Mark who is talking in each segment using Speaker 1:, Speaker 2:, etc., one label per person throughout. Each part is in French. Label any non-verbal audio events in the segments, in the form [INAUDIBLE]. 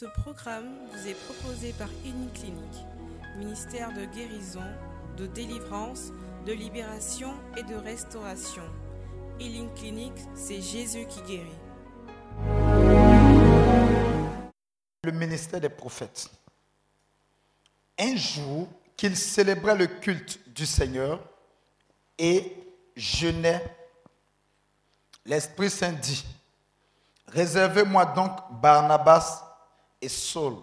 Speaker 1: Ce programme vous est proposé par Clinique, ministère de guérison, de délivrance, de libération et de restauration. Healing Clinic, c'est Jésus qui guérit.
Speaker 2: Le ministère des prophètes. Un jour qu'il célébrait le culte du Seigneur et jeûnait, l'Esprit Saint dit, Réservez-moi donc Barnabas et Saul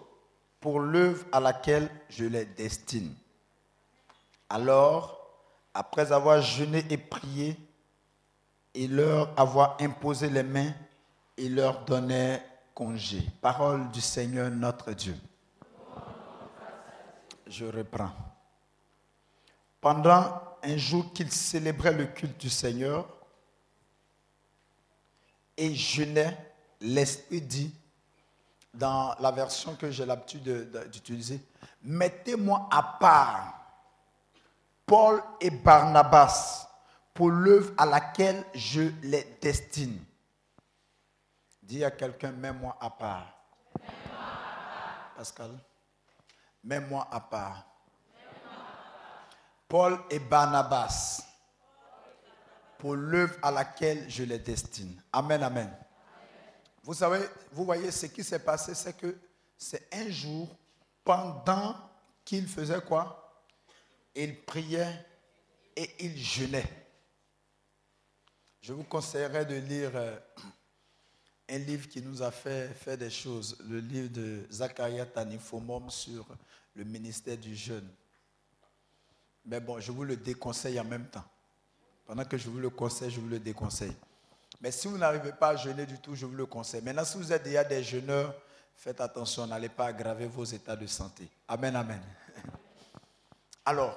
Speaker 2: pour l'œuvre à laquelle je les destine. Alors, après avoir jeûné et prié, et leur avoir imposé les mains, il leur donnait congé. Parole du Seigneur notre Dieu. Je reprends. Pendant un jour qu'ils célébraient le culte du Seigneur et jeûnaient, l'Esprit dit, dans la version que j'ai l'habitude d'utiliser, mettez-moi à part Paul et Barnabas pour l'œuvre à laquelle je les destine. Dis à quelqu'un, mets-moi à part. Pascal, mets-moi à part. Paul et Barnabas pour l'œuvre à laquelle je les destine. Amen, amen. Vous savez, vous voyez, ce qui s'est passé, c'est que c'est un jour, pendant qu'il faisait quoi? Il priait et il jeûnait. Je vous conseillerais de lire euh, un livre qui nous a fait faire des choses, le livre de Zachariah Tanifomom sur le ministère du jeûne. Mais bon, je vous le déconseille en même temps. Pendant que je vous le conseille, je vous le déconseille. Mais si vous n'arrivez pas à jeûner du tout, je vous le conseille. Maintenant, si vous êtes déjà des jeûneurs, faites attention, n'allez pas aggraver vos états de santé. Amen, amen. [LAUGHS] Alors,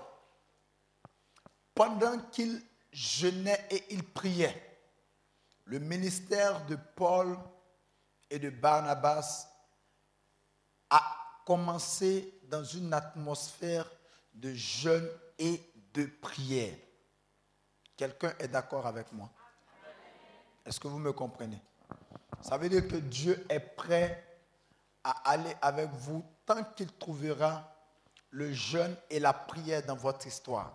Speaker 2: pendant qu'il jeûnait et il priait, le ministère de Paul et de Barnabas a commencé dans une atmosphère de jeûne et de prière. Quelqu'un est d'accord avec moi? Est-ce que vous me comprenez? Ça veut dire que Dieu est prêt à aller avec vous tant qu'il trouvera le jeûne et la prière dans votre histoire.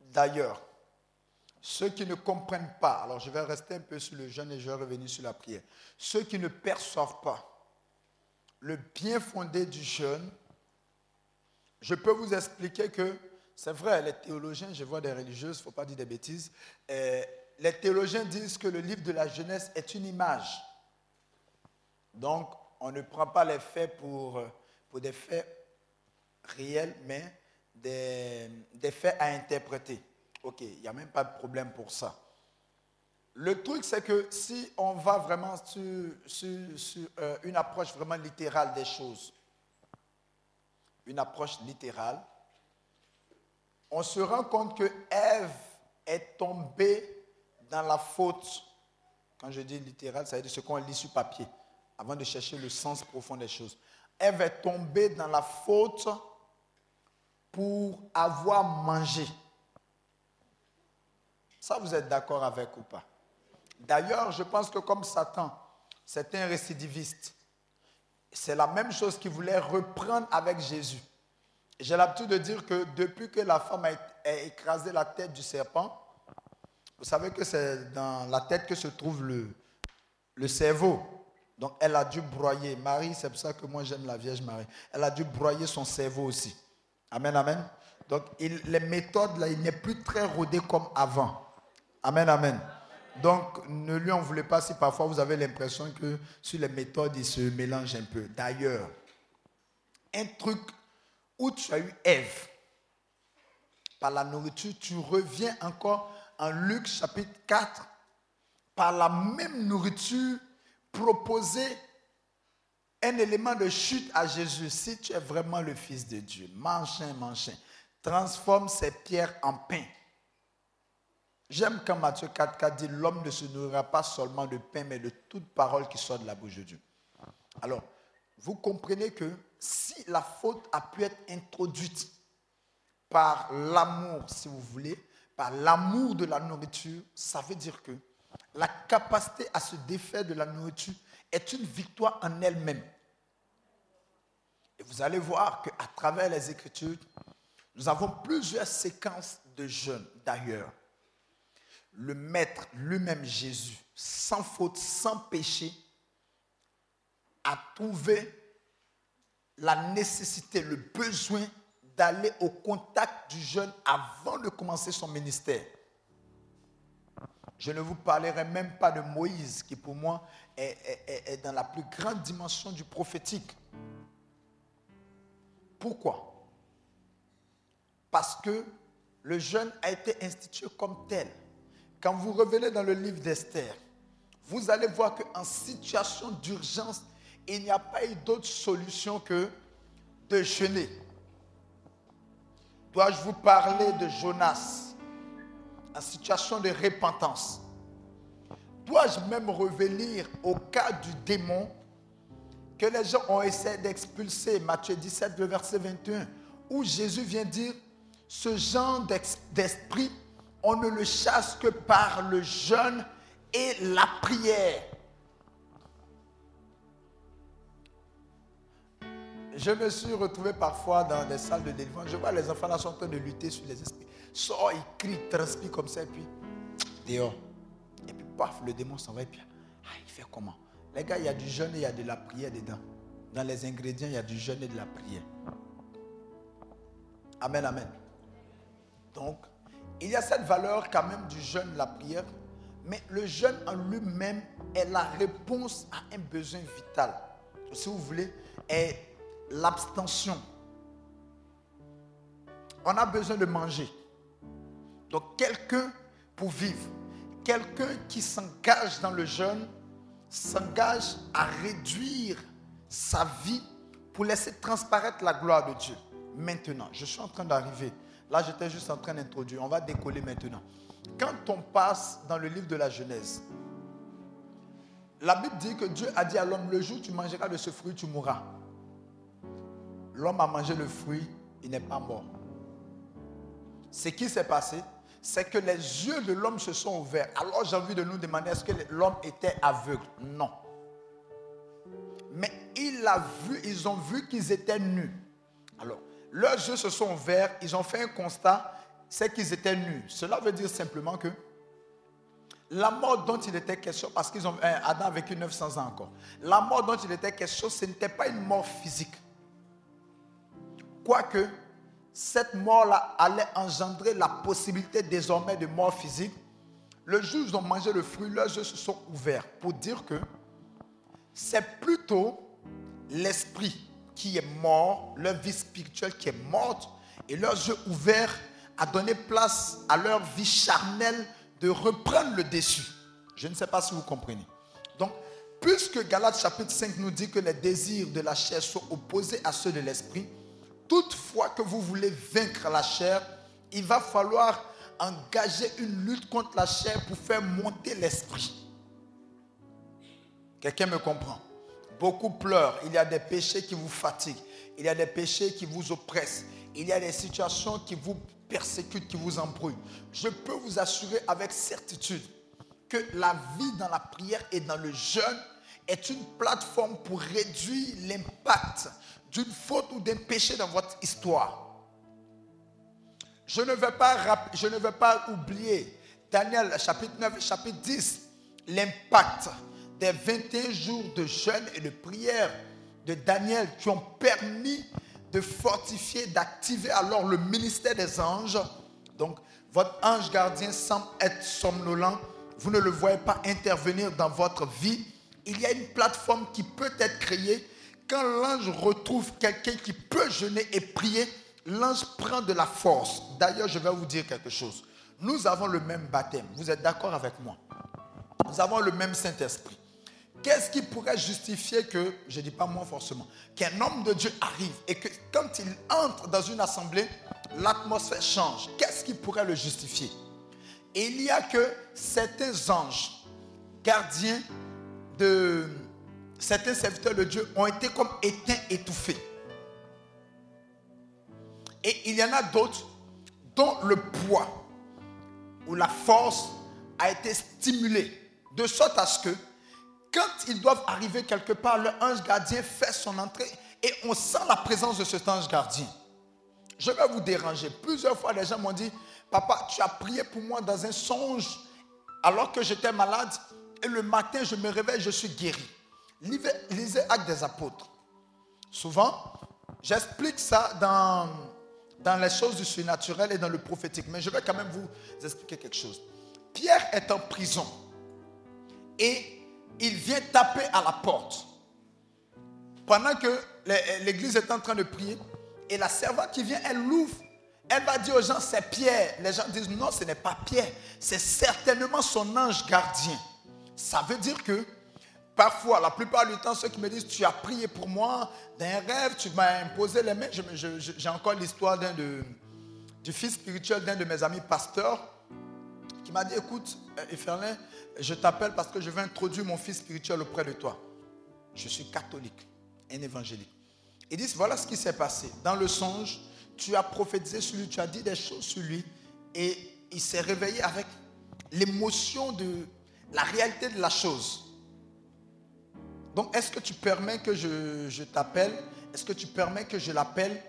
Speaker 2: D'ailleurs, ceux qui ne comprennent pas, alors je vais rester un peu sur le jeûne et je vais revenir sur la prière. Ceux qui ne perçoivent pas le bien fondé du jeûne, je peux vous expliquer que c'est vrai, les théologiens, je vois des religieuses, il ne faut pas dire des bêtises, euh, les théologiens disent que le livre de la jeunesse est une image. Donc, on ne prend pas les faits pour, pour des faits réels, mais des, faits à interpréter. Ok, il n'y a même pas de problème pour ça. Le truc, c'est que si on va vraiment sur, sur, euh, une approche vraiment littérale des choses, une approche littérale, on se rend compte que Ève est tombée dans la faute, quand je dis littéral, ça veut dire ce qu'on lit sur papier, avant de chercher le sens profond des choses. Elle va tomber dans la faute pour avoir mangé. Ça, vous êtes d'accord avec ou pas? D'ailleurs, je pense que comme Satan, c'est un récidiviste. C'est la même chose qu'il voulait reprendre avec Jésus. J'ai l'habitude de dire que depuis que la femme a écrasé la tête du serpent, vous savez que c'est dans la tête que se trouve le, le cerveau. Donc elle a dû broyer. Marie, c'est pour ça que moi j'aime la Vierge Marie. Elle a dû broyer son cerveau aussi. Amen, amen. Donc les méthodes, là, il n'est plus très rodé comme avant. Amen, amen. Donc ne lui en voulez pas si parfois vous avez l'impression que sur les méthodes, il se mélange un peu. D'ailleurs, un truc où tu as eu Ève, par la nourriture, tu reviens encore en Luc chapitre 4, par la même nourriture, proposer un élément de chute à Jésus. Si tu es vraiment le Fils de Dieu, mange un, mange Transforme ces pierres en pain. J'aime quand Matthieu 4, 4 dit L'homme ne se nourrira pas seulement de pain, mais de toute parole qui sort de la bouche de Dieu. Alors, vous comprenez que si la faute a pu être introduite par l'amour, si vous voulez, par l'amour de la nourriture, ça veut dire que la capacité à se défaire de la nourriture est une victoire en elle-même. Et vous allez voir qu'à travers les Écritures, nous avons plusieurs séquences de jeûne. D'ailleurs, le Maître lui-même, Jésus, sans faute, sans péché, a trouvé la nécessité, le besoin d'aller au contact du jeune avant de commencer son ministère. Je ne vous parlerai même pas de Moïse, qui pour moi est, dans la plus grande dimension du prophétique. Pourquoi? Parce que le jeûne a été institué comme tel. Quand vous revenez dans le livre d'Esther, vous allez voir qu'en situation d'urgence, il n'y a pas eu d'autre solution que de jeûner. Dois-je vous parler de Jonas? En situation de repentance. Dois-je même revenir au cas du démon que les gens ont essayé d'expulser, Matthieu 17, le verset 21, où Jésus vient dire, ce genre d'esprit, on ne le chasse que par le jeûne et la prière. Je me suis retrouvé parfois dans des salles de délivrance. Je vois les enfants là sont en train de lutter sur les esprits. Sort, ils crient, transpirent comme ça, et puis [TSK] dehors. Et puis paf, le démon s'en va, et puis ah, il fait comment? Les gars, il y a du jeûne et il y a de la prière dedans. Dans les ingrédients, il y a du jeûne et de la prière. Amen, amen. Donc, il y a cette valeur quand même du jeûne, la prière, mais le jeûne en lui-même est la réponse à un besoin vital. Si vous voulez, est l'abstention. On a besoin de manger. Donc quelqu'un pour vivre, quelqu'un qui s'engage dans le jeûne, s'engage à réduire sa vie pour laisser transparaître la gloire de Dieu. Maintenant, je suis en train d'arriver. Là, j'étais juste en train d'introduire. On va décoller maintenant. Quand on passe dans le livre de la Genèse, la Bible dit que Dieu a dit à l'homme, le jour où tu mangeras de ce fruit, tu mourras l'homme a mangé le fruit, il n'est pas mort. Ce qui s'est passé, c'est que les yeux de l'homme se sont ouverts. Alors j'ai envie de nous demander, est-ce que l'homme était aveugle? Non. Mais il vu, ils ont vu qu'ils étaient nus. Alors, leurs yeux se sont ouverts, ils ont fait un constat, c'est qu'ils étaient nus. Cela veut dire simplement que la mort dont il était question, parce qu'ils ont Adam a vécu 900 ans encore, la mort dont il était question, ce n'était pas une mort physique. Quoique cette mort-là allait engendrer la possibilité désormais de mort physique, le jour où ont mangé le fruit, leurs yeux se sont ouverts pour dire que c'est plutôt l'esprit qui est mort, leur vie spirituelle qui est morte, et leurs yeux ouverts a donné place à leur vie charnelle de reprendre le dessus. Je ne sais pas si vous comprenez. Donc, puisque Galates chapitre 5 nous dit que les désirs de la chair sont opposés à ceux de l'esprit, toutefois que vous voulez vaincre la chair, il va falloir engager une lutte contre la chair pour faire monter l'esprit. Quelqu'un me comprend? Beaucoup pleurent. Il y a des péchés qui vous fatiguent. Il y a des péchés qui vous oppressent. Il y a des situations qui vous persécutent, qui vous embrouillent. Je peux vous assurer avec certitude que la vie dans la prière et dans le jeûne est une plateforme pour réduire l'impact d'une faute ou d'un péché dans votre histoire. Je ne vais pas oublier Daniel chapitre 9 chapitre 10, l'impact des 21 jours de jeûne et de prière de Daniel qui ont permis de fortifier, d'activer alors le ministère des anges. Donc, votre ange gardien semble être somnolent. Vous ne le voyez pas intervenir dans votre vie. Il y a une plateforme qui peut être créée quand l'ange retrouve quelqu'un qui peut jeûner et prier, l'ange prend de la force. D'ailleurs, je vais vous dire quelque chose. Nous avons le même baptême. Vous êtes d'accord avec moi? Nous avons le même Saint-Esprit. Qu'est-ce qui pourrait justifier que, je ne dis pas moi forcément, qu'un homme de Dieu arrive et que quand il entre dans une assemblée, l'atmosphère change? Qu'est-ce qui pourrait le justifier? Il y a que certains anges, gardiens de, certains serviteurs de Dieu ont été comme éteints, étouffés. Et il y en a d'autres dont le poids ou la force a été stimulé de sorte à ce que quand ils doivent arriver quelque part, le ange gardien fait son entrée et on sent la présence de cet ange gardien. Je vais vous déranger. Plusieurs fois, les gens m'ont dit, papa, tu as prié pour moi dans un songe alors que j'étais malade et le matin, je me réveille, je suis guéri. Lisez Actes des Apôtres. Souvent, j'explique ça dans, dans les choses du surnaturel et dans le prophétique, mais je vais quand même vous expliquer quelque chose. Pierre est en prison et il vient taper à la porte. Pendant que l'église est en train de prier, et la servante qui vient, elle l'ouvre. Elle va dire aux gens, c'est Pierre. Les gens disent, non, ce n'est pas Pierre. C'est certainement son ange gardien. Ça veut dire que parfois, la plupart du temps, ceux qui me disent, tu as prié pour moi d'un rêve, tu m'as imposé les mains. J'ai encore l'histoire d'un du fils spirituel d'un de mes amis pasteurs qui m'a dit, écoute, Eferlin, euh, je t'appelle parce que je veux introduire mon fils spirituel auprès de toi. Je suis catholique, un évangélique. Il dit, voilà ce qui s'est passé. Dans le songe, tu as prophétisé sur lui, tu as dit des choses sur lui, et il s'est réveillé avec l'émotion de la réalité de la chose. Donc, est-ce que tu permets que je, t'appelle? Est-ce que tu permets que je l'appelle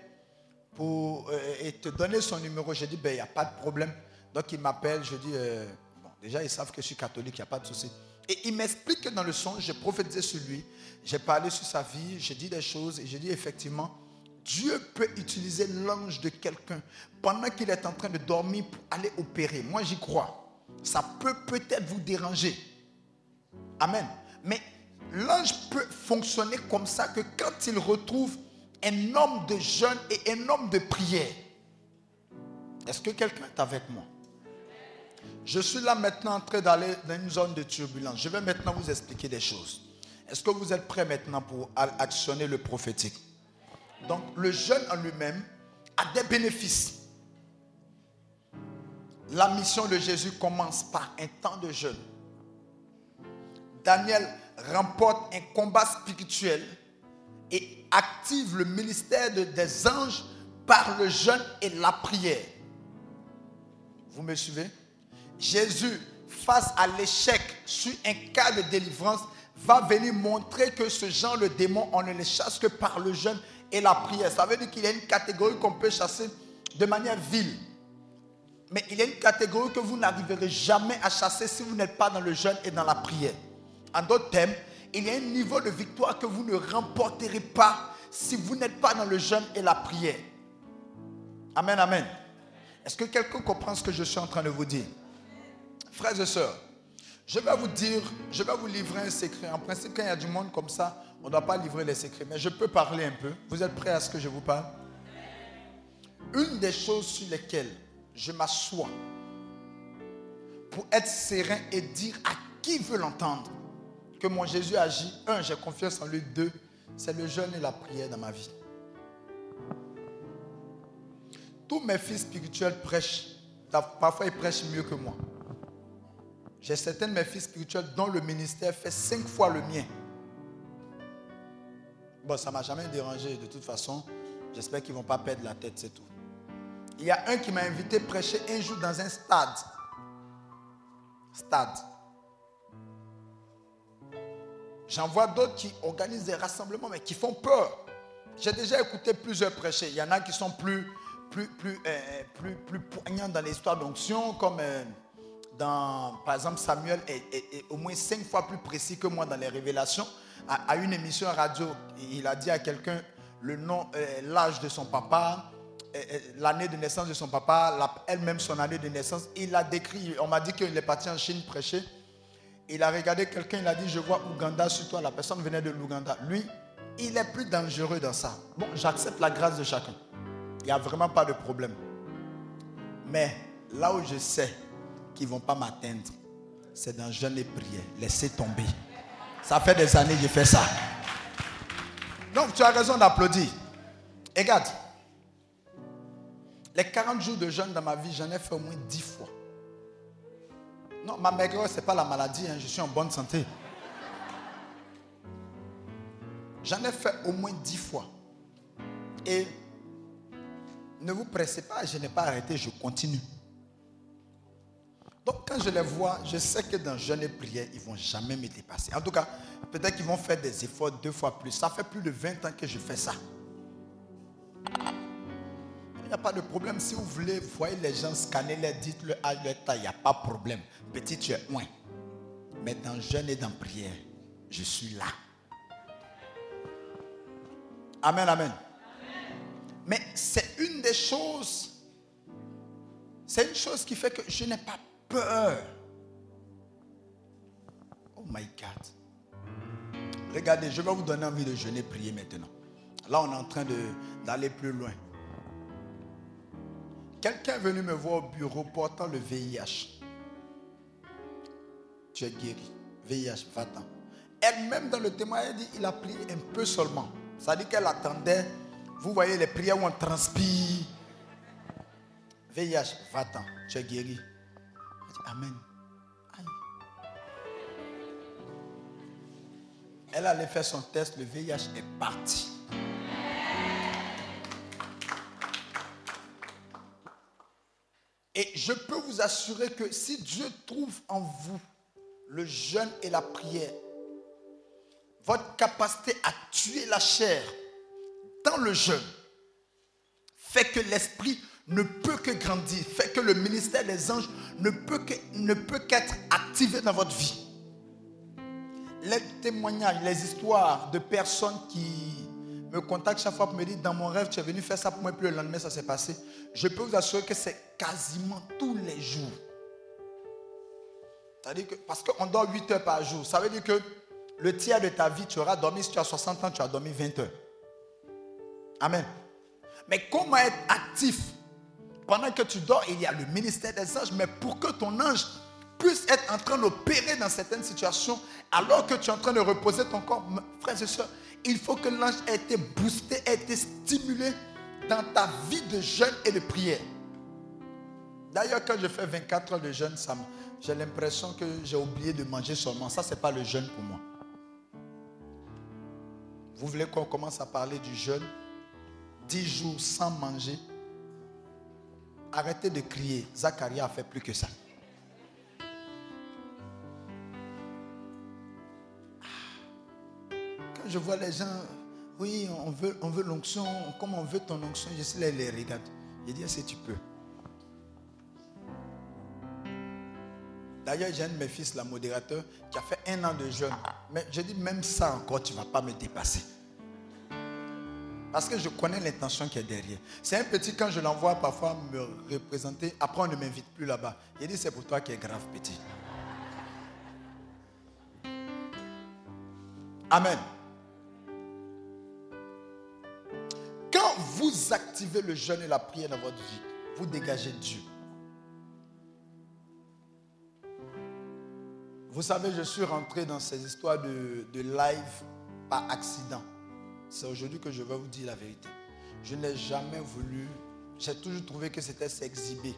Speaker 2: pour euh, et te donner son numéro? J'ai dit, ben, il n'y a pas de problème. Donc, il m'appelle, je dis, euh, bon, déjà, ils savent que je suis catholique, il n'y a pas de souci. Et il m'explique que dans le songe, j'ai prophétisé sur lui, j'ai parlé sur sa vie, j'ai dit des choses, et j'ai dit effectivement, Dieu peut utiliser l'ange de quelqu'un pendant qu'il est en train de dormir pour aller opérer. Moi, j'y crois. Ça peut peut-être vous déranger. Amen. Mais l'ange peut fonctionner comme ça que quand il retrouve un homme de jeûne et un homme de prière, est-ce que quelqu'un est avec moi? Je suis là maintenant en train d'aller dans une zone de turbulence. Je vais maintenant vous expliquer des choses. Est-ce que vous êtes prêts maintenant pour actionner le prophétique? Donc le jeûne en lui-même a des bénéfices. La mission de Jésus commence par un temps de jeûne. Daniel remporte un combat spirituel et active le ministère des anges par le jeûne et la prière. Vous me suivez? Jésus, face à l'échec sur un cas de délivrance, va venir montrer que ce genre de démon, on ne les chasse que par le jeûne et la prière. Ça veut dire qu'il y a une catégorie qu'on peut chasser de manière vile. Mais il y a une catégorie que vous n'arriverez jamais à chasser si vous n'êtes pas dans le jeûne et dans la prière. En d'autres termes, il y a un niveau de victoire que vous ne remporterez pas si vous n'êtes pas dans le jeûne et la prière. Amen, amen. Est-ce que quelqu'un comprend ce que je suis en train de vous dire? Frères et sœurs, je vais vous dire, je vais vous livrer un secret. En principe, quand il y a du monde comme ça, on ne doit pas livrer les secrets. Mais je peux parler un peu. Vous êtes prêts à ce que je vous parle? Une des choses sur lesquelles je m'assois pour être serein et dire à qui veut l'entendre que mon Jésus agit, un, j'ai confiance en lui, deux, c'est le jeûne et la prière dans ma vie. Tous mes fils spirituels prêchent. Parfois, ils prêchent mieux que moi. J'ai certains de mes fils spirituels dont le ministère fait cinq fois le mien. Bon, ça ne m'a jamais dérangé de toute façon. J'espère qu'ils ne vont pas perdre la tête, c'est tout. Il y a un qui m'a invité prêcher un jour dans un stade. Stade. J'en vois d'autres qui organisent des rassemblements, mais qui font peur. J'ai déjà écouté plusieurs prêcher. Il y en a qui sont plus, plus, euh, plus, plus poignants dans l'histoire d'onction, comme euh, dans, par exemple, Samuel est, au moins cinq fois plus précis que moi dans les révélations. À, une émission radio, il a dit à quelqu'un le nom, euh, l'âge de son papa, euh, l'année de naissance de son papa, elle-même son année de naissance. Il a décrit, on m'a dit qu'il est parti en Chine prêcher. Il a regardé quelqu'un, il a dit, je vois Ouganda sur toi. La personne venait de l'Ouganda. Lui, il est plus dangereux dans ça. Bon, j'accepte la grâce de chacun. Il n'y a vraiment pas de problème. Mais là où je sais qui ne vont pas m'atteindre, c'est dans jeûne et prière. Laissez tomber. Ça fait des années que je fais ça. Donc tu as raison d'applaudir. Regarde, les 40 jours de jeûne dans ma vie, j'en ai fait au moins 10 fois. Non, ma maigreur, ce n'est pas la maladie, hein. je suis en bonne santé. J'en ai fait au moins 10 fois. Et ne vous pressez pas, je n'ai pas arrêté, je continue. Donc quand quand je les vois, je sais que dans jeûne et prière, ils ne vont jamais me dépasser. En tout cas, peut-être qu'ils vont faire des efforts deux fois plus. Ça fait plus de 20 ans que je fais ça. Il n'y a pas de problème. Si vous voulez, voyez les gens scanner les dites le âge, le taille, il n'y a pas de problème. Petit, tu es loin. Mais dans jeûne et dans prière, je suis là. Amen, amen. Mais c'est une des choses, c'est une chose qui fait que je n'ai pas peur. Oh my God. Regardez, je vais vous donner envie de jeûner, prier maintenant. Là, on est en train d'aller plus loin. Quelqu'un est venu me voir au bureau portant le VIH. Tu es guéri. VIH, va-t'en. Elle-même, dans le témoignage, elle dit il a prié un peu seulement. Ça dit qu'elle attendait. Vous voyez les prières où on transpire. VIH, va-t'en. Tu es guéri. Elle dit Amen. Elle allait faire son test, le VIH est parti. Et je peux vous assurer que si Dieu trouve en vous le jeûne et la prière, votre capacité à tuer la chair dans le jeûne fait que l'esprit ne peut que grandir, fait que le ministère des anges ne peut, qu'être activé dans votre vie. Les témoignages, les histoires de personnes qui me contactent chaque fois pour me dire dans mon rêve, tu es venu faire ça pour moi, puis le lendemain, ça s'est passé. Je peux vous assurer que c'est quasiment tous les jours. C'est-à-dire que, parce qu'on dort 8 heures par jour, ça veut dire que le tiers de ta vie, tu auras dormi, si tu as 60 ans, tu as dormi 20 heures. Amen. Mais comment être actif? Pendant que tu dors, il y a le ministère des anges, mais pour que ton ange puisse être en train d'opérer dans certaines situations, alors que tu es en train de reposer ton corps, frères et soeurs, il faut que l'ange ait été boosté, ait été stimulé dans ta vie de jeûne et de prière. D'ailleurs, quand je fais 24 heures de jeûne, j'ai l'impression que j'ai oublié de manger seulement. Ça, ce n'est pas le jeûne pour moi. Vous voulez qu'on commence à parler du jeûne? 10 jours sans manger Arrêtez de crier. Zacharia a fait plus que ça. Quand je vois les gens, oui, on veut, on l'onction, comme on veut ton onction, je sais les regarde. Je dis, si tu peux. D'ailleurs, j'ai un de mes fils, la modérateur, qui a fait un an de jeûne. Mais je dis, même ça encore, tu ne vas pas me dépasser. Parce que je connais l'intention qui est derrière. C'est un petit, quand je l'envoie parfois me représenter, après on ne m'invite plus là-bas. Il dit, c'est pour toi qui est grave, petit. Amen. Quand vous activez le jeûne et la prière dans votre vie, vous dégagez Dieu. Vous savez, je suis rentré dans ces histoires de, live par accident. C'est aujourd'hui que je vais vous dire la vérité. Je n'ai jamais voulu, j'ai toujours trouvé que c'était s'exhiber.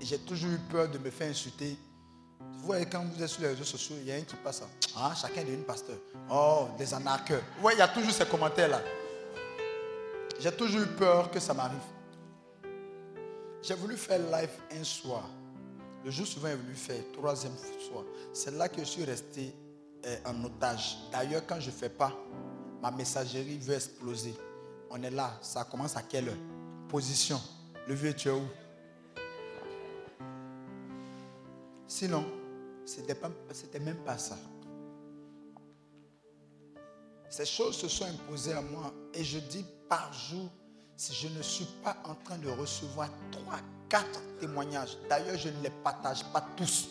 Speaker 2: Et j'ai toujours eu peur de me faire insulter. Vous voyez, quand vous êtes sur les réseaux sociaux, il y a un qui passe. Ah, chacun devient pasteur. Oh, des anarcheurs. Vous voyez, il y a toujours ces commentaires-là. J'ai toujours eu peur que ça m'arrive. J'ai voulu faire live un soir. Le jour suivant, il voulu faire troisième soir. C'est là que je suis resté euh, en otage. D'ailleurs, quand je ne fais pas, ma messagerie veut exploser. On est là, ça commence à quelle heure? Position. Le vieux, tu es où? Sinon, ce n'était même pas ça. Ces choses se sont imposées à moi et je dis par jour, si je ne suis pas en train de recevoir trois, quatre témoignages, d'ailleurs je ne les partage pas tous,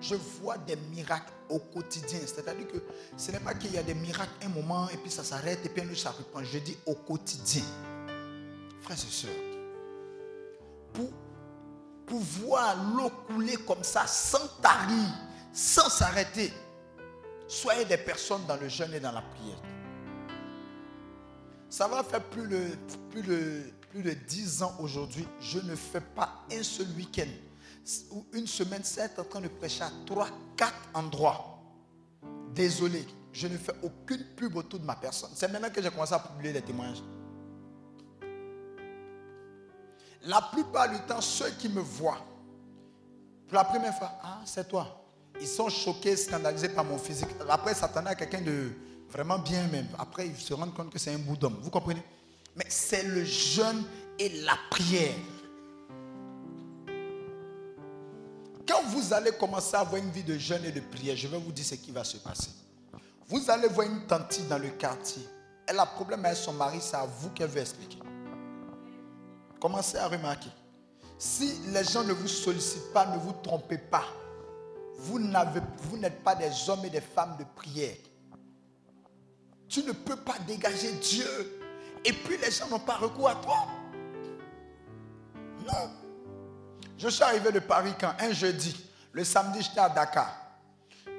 Speaker 2: je vois des miracles au quotidien. C'est-à-dire que ce n'est pas qu'il y a des miracles un moment et puis ça s'arrête et puis un ça reprend. Je dis au quotidien. Frères et sœurs, pour pouvoir l'eau couler comme ça sans tarir, sans s'arrêter, soyez des personnes dans le jeûne et dans la prière. Ça va faire plus de, plus de, plus de 10 ans aujourd'hui, je ne fais pas un seul week-end ou une semaine, c'est en train de prêcher à 3, 4 endroits. Désolé, je ne fais aucune pub autour de ma personne. C'est maintenant que j'ai commencé à publier les témoignages. la plupart du temps, ceux qui me voient, pour la première fois, ah, c'est toi. Ils sont choqués, scandalisés par mon physique. Après, s'attendait à quelqu'un de vraiment bien même. Après, ils se rendent compte que c'est un bout d'homme. Vous comprenez? Mais c'est le jeûne et la prière. Quand vous allez commencer à avoir une vie de jeûne et de prière, je vais vous dire ce qui va se passer. Vous allez voir une tante dans le quartier. Elle a problème avec son mari, c'est à vous qu'elle veut expliquer. Commencez à remarquer. Si les gens ne vous sollicitent pas, ne vous trompez pas. Vous n'êtes pas des hommes et des femmes de prière. Tu ne peux pas dégager Dieu. Et puis les gens n'ont pas recours à toi. Non. Je suis arrivé de Paris quand un jeudi, le samedi j'étais à Dakar.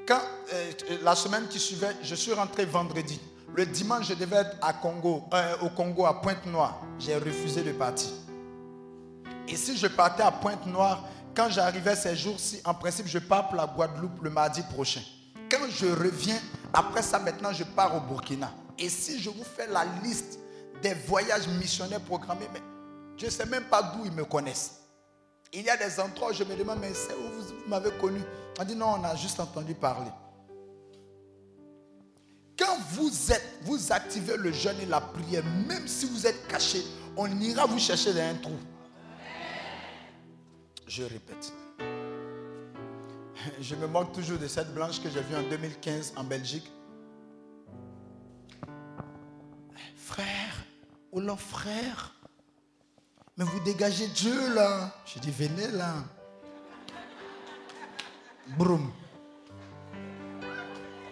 Speaker 2: Quand euh, la semaine qui suivait, je suis rentré vendredi. Le dimanche, je devais être à Congo, euh, au Congo, à Pointe-Noire. J'ai refusé de partir. Et si je partais à Pointe-Noire, quand j'arrivais ces jours-ci, en principe, je pars pour la Guadeloupe le mardi prochain. Quand je reviens, après ça, maintenant, je pars au Burkina. Et si je vous fais la liste des voyages missionnaires programmés, je ne sais même pas d'où ils me connaissent. Il y a des endroits où je me demande, mais c'est où vous, m'avez connu? On dit non, on a juste entendu parler. Quand vous êtes, vous activez le jeûne et la prière, même si vous êtes caché, on ira vous chercher dans un trou. Je répète. Je me moque toujours de cette blanche que j'ai vue en 2015 en Belgique. Frère, ou non frère, mais vous dégagez Dieu là. Je dis, venez là. Broum.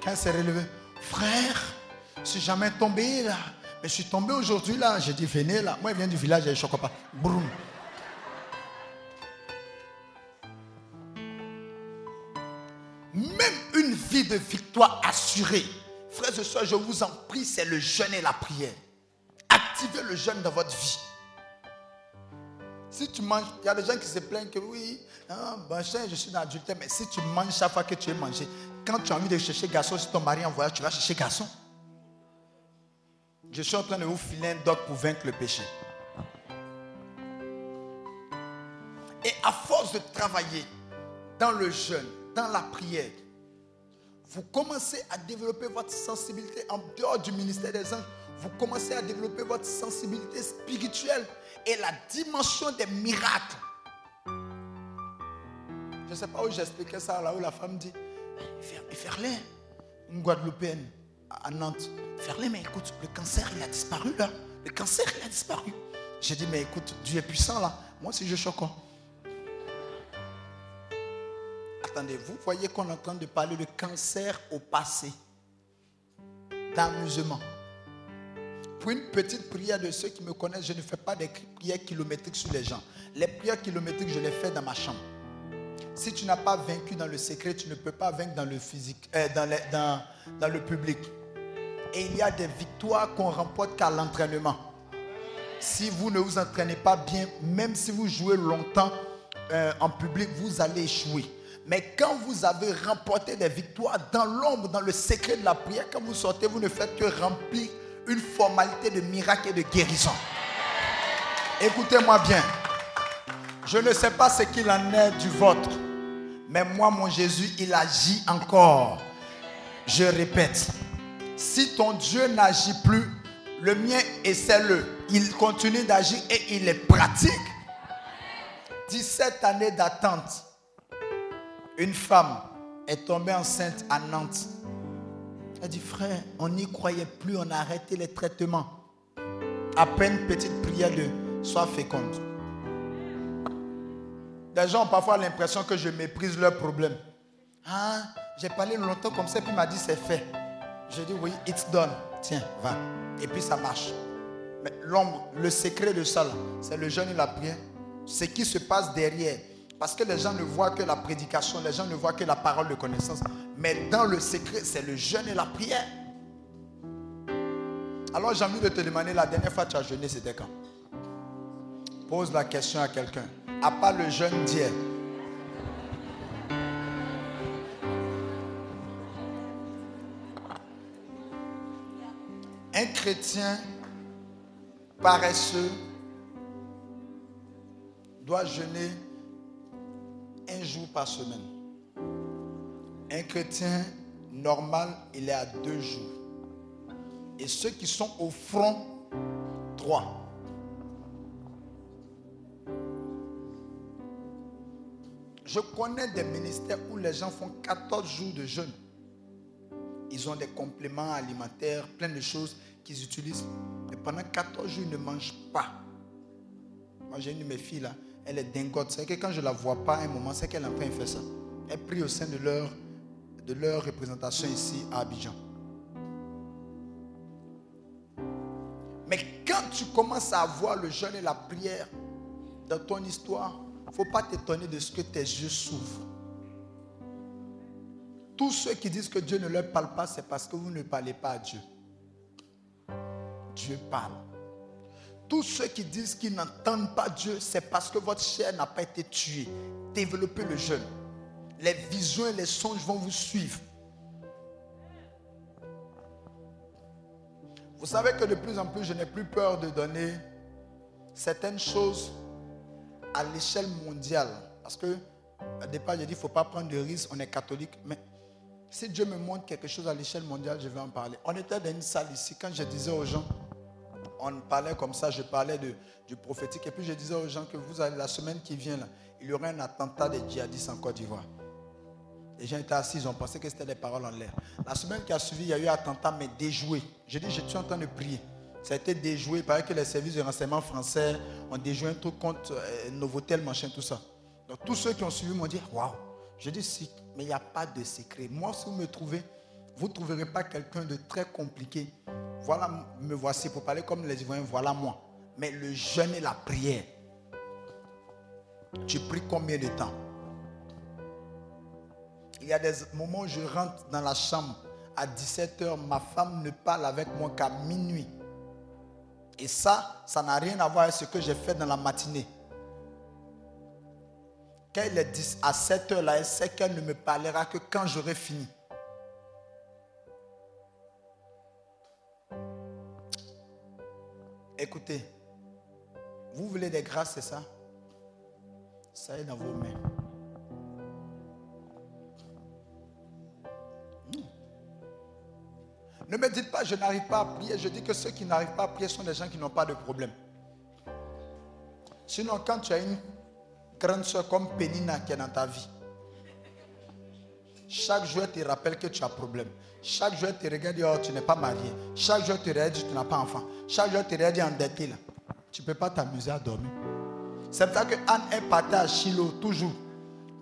Speaker 2: Quand s'est relevé, frère, je suis jamais tombé là. Mais je suis tombé aujourd'hui là. J'ai dit, venez là. Moi, je viens du village, je ne pas. Broum. Même une vie de victoire assurée. Frères et soeurs, je vous en prie, c'est le jeûne et la prière. Activez le jeûne dans votre vie. Si tu manges, il y a des gens qui se plaignent que oui, hein, je suis dans l'adultère, mais si tu manges chaque fois que tu es mangé, quand tu as envie de chercher garçon, si ton mari en voyage, tu vas chercher garçon. Je suis en train de vous filer un doc pour vaincre le péché. Et à force de travailler dans le jeûne, dans la prière, vous commencez à développer votre sensibilité en dehors du ministère des anges. Vous commencez à développer votre sensibilité spirituelle et la dimension des miracles. Je ne sais pas où j'expliquais ça, là où la femme dit, Ferlin, une Guadeloupéenne à Nantes, Ferlin, mais écoute, le cancer, il a disparu là. Le cancer, il a disparu. J'ai dit, mais écoute, Dieu est puissant là. Moi aussi, je choque. Vous voyez qu'on est en train de parler de cancer au passé, d'amusement une petite prière de ceux qui me connaissent, je ne fais pas des prières kilométriques sur les gens. Les prières kilométriques, je les fais dans ma chambre. Si tu n'as pas vaincu dans le secret, tu ne peux pas vaincre dans le physique, euh, dans, le public. Et il y a des victoires qu'on remporte qu'à l'entraînement. Si vous ne vous entraînez pas bien, même si vous jouez longtemps euh, en public, vous allez échouer. Mais quand vous avez remporté des victoires dans l'ombre, dans le secret de la prière, quand vous sortez, vous ne faites que remplir une formalité de miracle et de guérison. Écoutez-moi bien. Je ne sais pas ce qu'il en est du vôtre. Mais moi, mon Jésus, il agit encore. Je répète. Si ton Dieu n'agit plus, le mien essaie-le. Il continue d'agir et il est pratique. 17 années d'attente. Une femme est tombée enceinte à Nantes. Elle dit, frère, on n'y croyait plus, on a arrêté les traitements. À peine petite prière de sois féconde. Les gens ont parfois l'impression que je méprise leurs problèmes. Ah, j'ai parlé longtemps comme ça, puis il m'a dit c'est fait. Je dis oui, it's done. Tiens, va. Et puis ça marche. Mais l'ombre, le secret de ça, c'est le jeûne et la prière. Ce qui se passe derrière. Parce que les gens ne voient que la prédication, les gens ne voient que la parole de connaissance. Mais dans le secret, c'est le jeûne et la prière. Alors j'ai envie de te demander, la dernière fois que tu as jeûné, c'était quand? Pose la question à quelqu'un. À part le jeûne d'hier. Un chrétien paresseux doit jeûner un jour par semaine. Un chrétien normal, il est à deux jours. Et ceux qui sont au front, trois. Je connais des ministères où les gens font 14 jours de jeûne. Ils ont des compléments alimentaires, plein de choses qu'ils utilisent. Et pendant 14 jours, ils ne mangent pas. Moi, j'ai une de mes filles là, elle est dingote. C'est que quand je ne la vois pas un moment, c'est qu'elle est en train de faire ça. Elle prie au sein de leur, de leur représentation ici à Abidjan. Mais quand tu commences à voir le jeûne et la prière dans ton histoire, il ne faut pas t'étonner de ce que tes yeux s'ouvrent. Tous ceux qui disent que Dieu ne leur parle pas, c'est parce que vous ne parlez pas à Dieu. Dieu parle. Tous ceux qui disent qu'ils n'entendent pas Dieu, c'est parce que votre chair n'a pas été tuée. Développez le jeûne. Les visions et les songes vont vous suivre. Vous savez que de plus en plus, je n'ai plus peur de donner certaines choses à l'échelle mondiale. Parce que, au départ, j'ai dit, il ne faut pas prendre de risques, on est catholique. Mais si Dieu me montre quelque chose à l'échelle mondiale, je vais en parler. On était dans une salle ici, quand je disais aux gens, on parlait comme ça, je parlais de, du prophétique. Et puis je disais aux gens que vous allez, la semaine qui vient, il y aura un attentat des djihadistes en Côte d'Ivoire. Les gens étaient assis, ils ont pensé que c'était des paroles en l'air. La semaine qui a suivi, il y a eu un attentat, mais déjoué. J'ai dit, je suis en train de prier. Ça a été déjoué. Il paraît que les services de renseignement français ont déjoué un truc contre euh, Novotel, machin, tout ça. Donc tous ceux qui ont suivi m'ont dit, waouh. Je dis, si, mais il n'y a pas de secret. Moi, si vous me trouvez, vous ne trouverez pas quelqu'un de très compliqué. Voilà, me voici pour parler comme les Ivoiriens, voilà moi. Mais le jeûne et la prière, tu pries combien de temps? Il y a des moments où je rentre dans la chambre à 17h, ma femme ne parle avec moi qu'à minuit. Et ça, ça n'a rien à voir avec ce que j'ai fait dans la matinée. Quand il est 10 à 7h là, elle sait qu'elle ne me parlera que quand j'aurai fini. Écoutez, vous voulez des grâces, c'est ça? Ça est dans vos mains. Hmm. Ne me dites pas, je n'arrive pas à prier. Je dis que ceux qui n'arrivent pas à prier sont des gens qui n'ont pas de problème. Sinon, quand tu as une grande soeur comme Penina qui est dans ta vie, chaque jour, elle te rappelle que tu as problème. Chaque jour, tu regardes, oh, tu n'es pas marié. Chaque jour, tu regardes, tu n'as pas enfant. Chaque jour, tu regardes endetté. Là. Tu ne peux pas t'amuser à dormir. C'est pour ça que Anne est partie à Shiloh, toujours.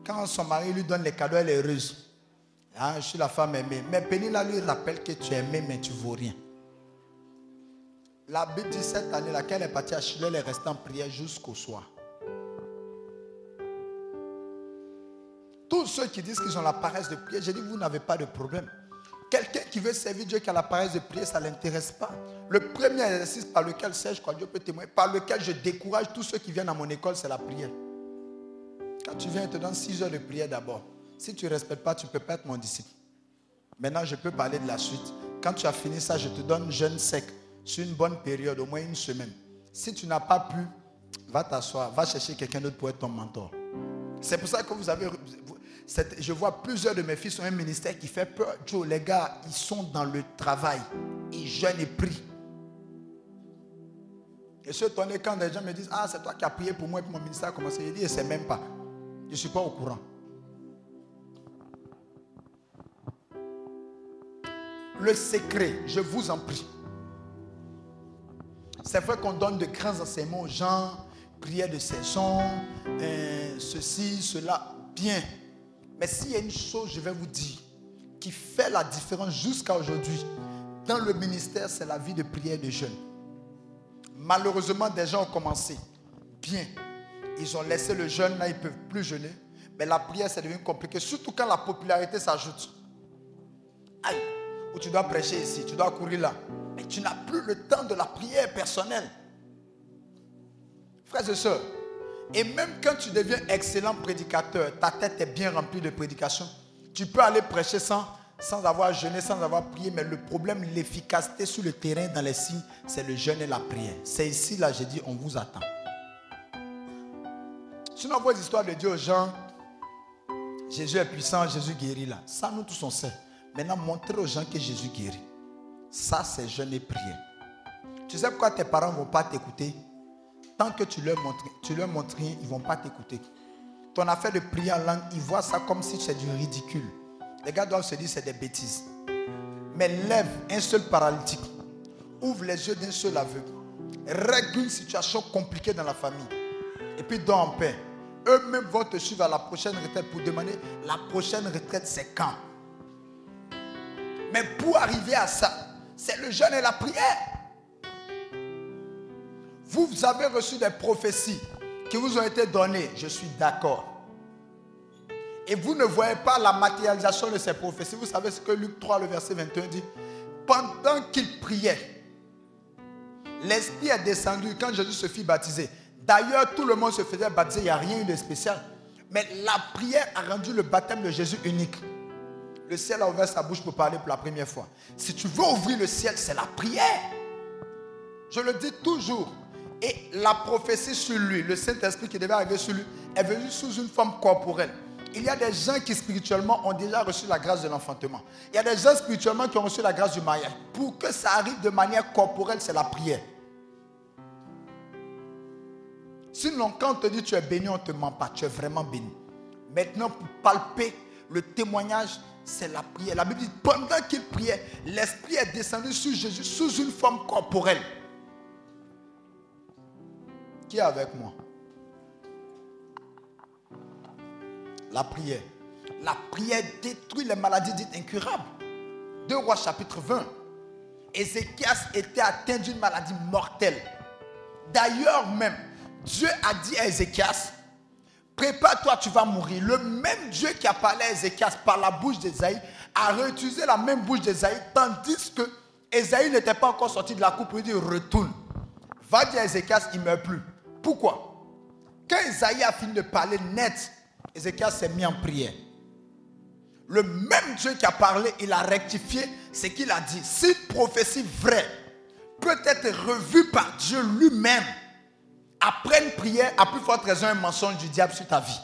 Speaker 2: Quand son mari lui donne les cadeaux, elle est heureuse. Ah, je suis la femme aimée. Mais Pénila lui rappelle que tu es aimé, mais tu ne vaux rien. La Bible dit cette année, laquelle est partie à Shiloh, elle est restée en prière jusqu'au soir. Tous ceux qui disent qu'ils ont la paresse de prier, j'ai dit, vous n'avez pas de problème. Quelqu'un qui veut servir Dieu qui a la paresse de prier, ça ne l'intéresse pas. Le premier exercice par lequel je crois Dieu peut témoigner, par lequel je décourage tous ceux qui viennent à mon école, c'est la prière. Quand tu viens, je te donne 6 heures de prière d'abord. Si tu ne respectes pas, tu ne peux pas être mon disciple. Maintenant, je peux parler de la suite. Quand tu as fini ça, je te donne jeûne sec sur une bonne période, au moins une semaine. Si tu n'as pas pu, va t'asseoir, va chercher quelqu'un d'autre pour être ton mentor. C'est pour ça que vous avez, je vois plusieurs de mes fils ont un ministère qui fait peur. Joe, les gars, ils sont dans le travail. Ils jeûnent et prient. Et ce étonné quand les gens me disent Ah, c'est toi qui as prié pour moi et pour mon ministère a commencé. Je dis C'est même pas. Je ne suis pas au courant. Le secret, je vous en prie. C'est vrai qu'on donne de grands enseignements aux gens, prière de saison, euh, ceci, cela, bien. Mais s'il y a une chose, je vais vous dire, qui fait la différence jusqu'à aujourd'hui dans le ministère, c'est la vie de prière de jeunes. Malheureusement, des gens ont commencé bien. Ils ont laissé le jeûne, là, ils ne peuvent plus jeûner. Mais la prière, ça devient compliqué, surtout quand la popularité s'ajoute. Aïe, où tu dois prêcher ici, tu dois courir là. Mais tu n'as plus le temps de la prière personnelle. Frères et sœurs, et même quand tu deviens excellent prédicateur, ta tête est bien remplie de prédication, tu peux aller prêcher sans, avoir jeûné, sans avoir prié. Mais le problème, l'efficacité sur le terrain, dans les signes, c'est le jeûne et la prière. C'est ici, là, j'ai dit, on vous attend. N'envoies des histoires de Dieu aux gens. Jésus est puissant, Jésus guérit là. Ça, nous tous on sait. Maintenant, montrer aux gens que Jésus guérit. Ça, c'est jeûne et prière. Tu sais pourquoi tes parents ne vont pas t'écouter? Que tu leur montres, tu leur montres rien, ils ne vont pas t'écouter. Ton affaire de prier en langue, ils voient ça comme si c'est du ridicule. Les gars doivent se dire c'est des bêtises. Mais lève un seul paralytique, ouvre les yeux d'un seul aveugle, règle une situation compliquée dans la famille, et puis dors en paix. Eux-mêmes vont te suivre à la prochaine retraite pour demander la prochaine retraite, c'est quand? Mais pour arriver à ça, c'est le jeûne et la prière. Vous, avez reçu des prophéties qui vous ont été données, je suis d'accord. Et vous ne voyez pas la matérialisation de ces prophéties. Vous savez ce que Luc 3, le verset 21 dit? Pendant qu'il priait, l'Esprit est descendu quand Jésus se fit baptiser. D'ailleurs, tout le monde se faisait baptiser, il n'y a rien de spécial. Mais la prière a rendu le baptême de Jésus unique. Le ciel a ouvert sa bouche pour parler pour la première fois. Si tu veux ouvrir le ciel, c'est la prière. Je le dis toujours. Et la prophétie sur lui, le Saint-Esprit qui devait arriver sur lui, est venu sous une forme corporelle. Il y a des gens qui spirituellement ont déjà reçu la grâce de l'enfantement. Il y a des gens spirituellement qui ont reçu la grâce du mariage. Pour que ça arrive de manière corporelle, c'est la prière. Sinon, quand on te dit tu es béni, on ne te ment pas. Tu es vraiment béni. Maintenant, pour palper le témoignage, c'est la prière. La Bible dit, pendant qu'il priait, l'Esprit est descendu sur Jésus sous une forme corporelle. Avec moi? La prière. La prière détruit les maladies dites incurables. 2 Rois chapitre 20. Ézéchias était atteint d'une maladie mortelle. D'ailleurs même, Dieu a dit à Ézéchias, prépare-toi, tu vas mourir. Le même Dieu qui a parlé à Ézéchias par la bouche d'Ésaïe a réutilisé la même bouche d'Ésaïe, tandis que Ésaïe n'était pas encore sorti de la coupe lui dire retourne. Va dire à Ézéchias, il ne meurt plus. Pourquoi? Quand Ésaïe a fini de parler net, Ézéchias s'est mis en prière. Le même Dieu qui a parlé, il a rectifié ce qu'il a dit. Si prophétie vraie peut être revue par Dieu lui-même, après une prière, à plus forte raison, un mensonge du diable sur ta vie.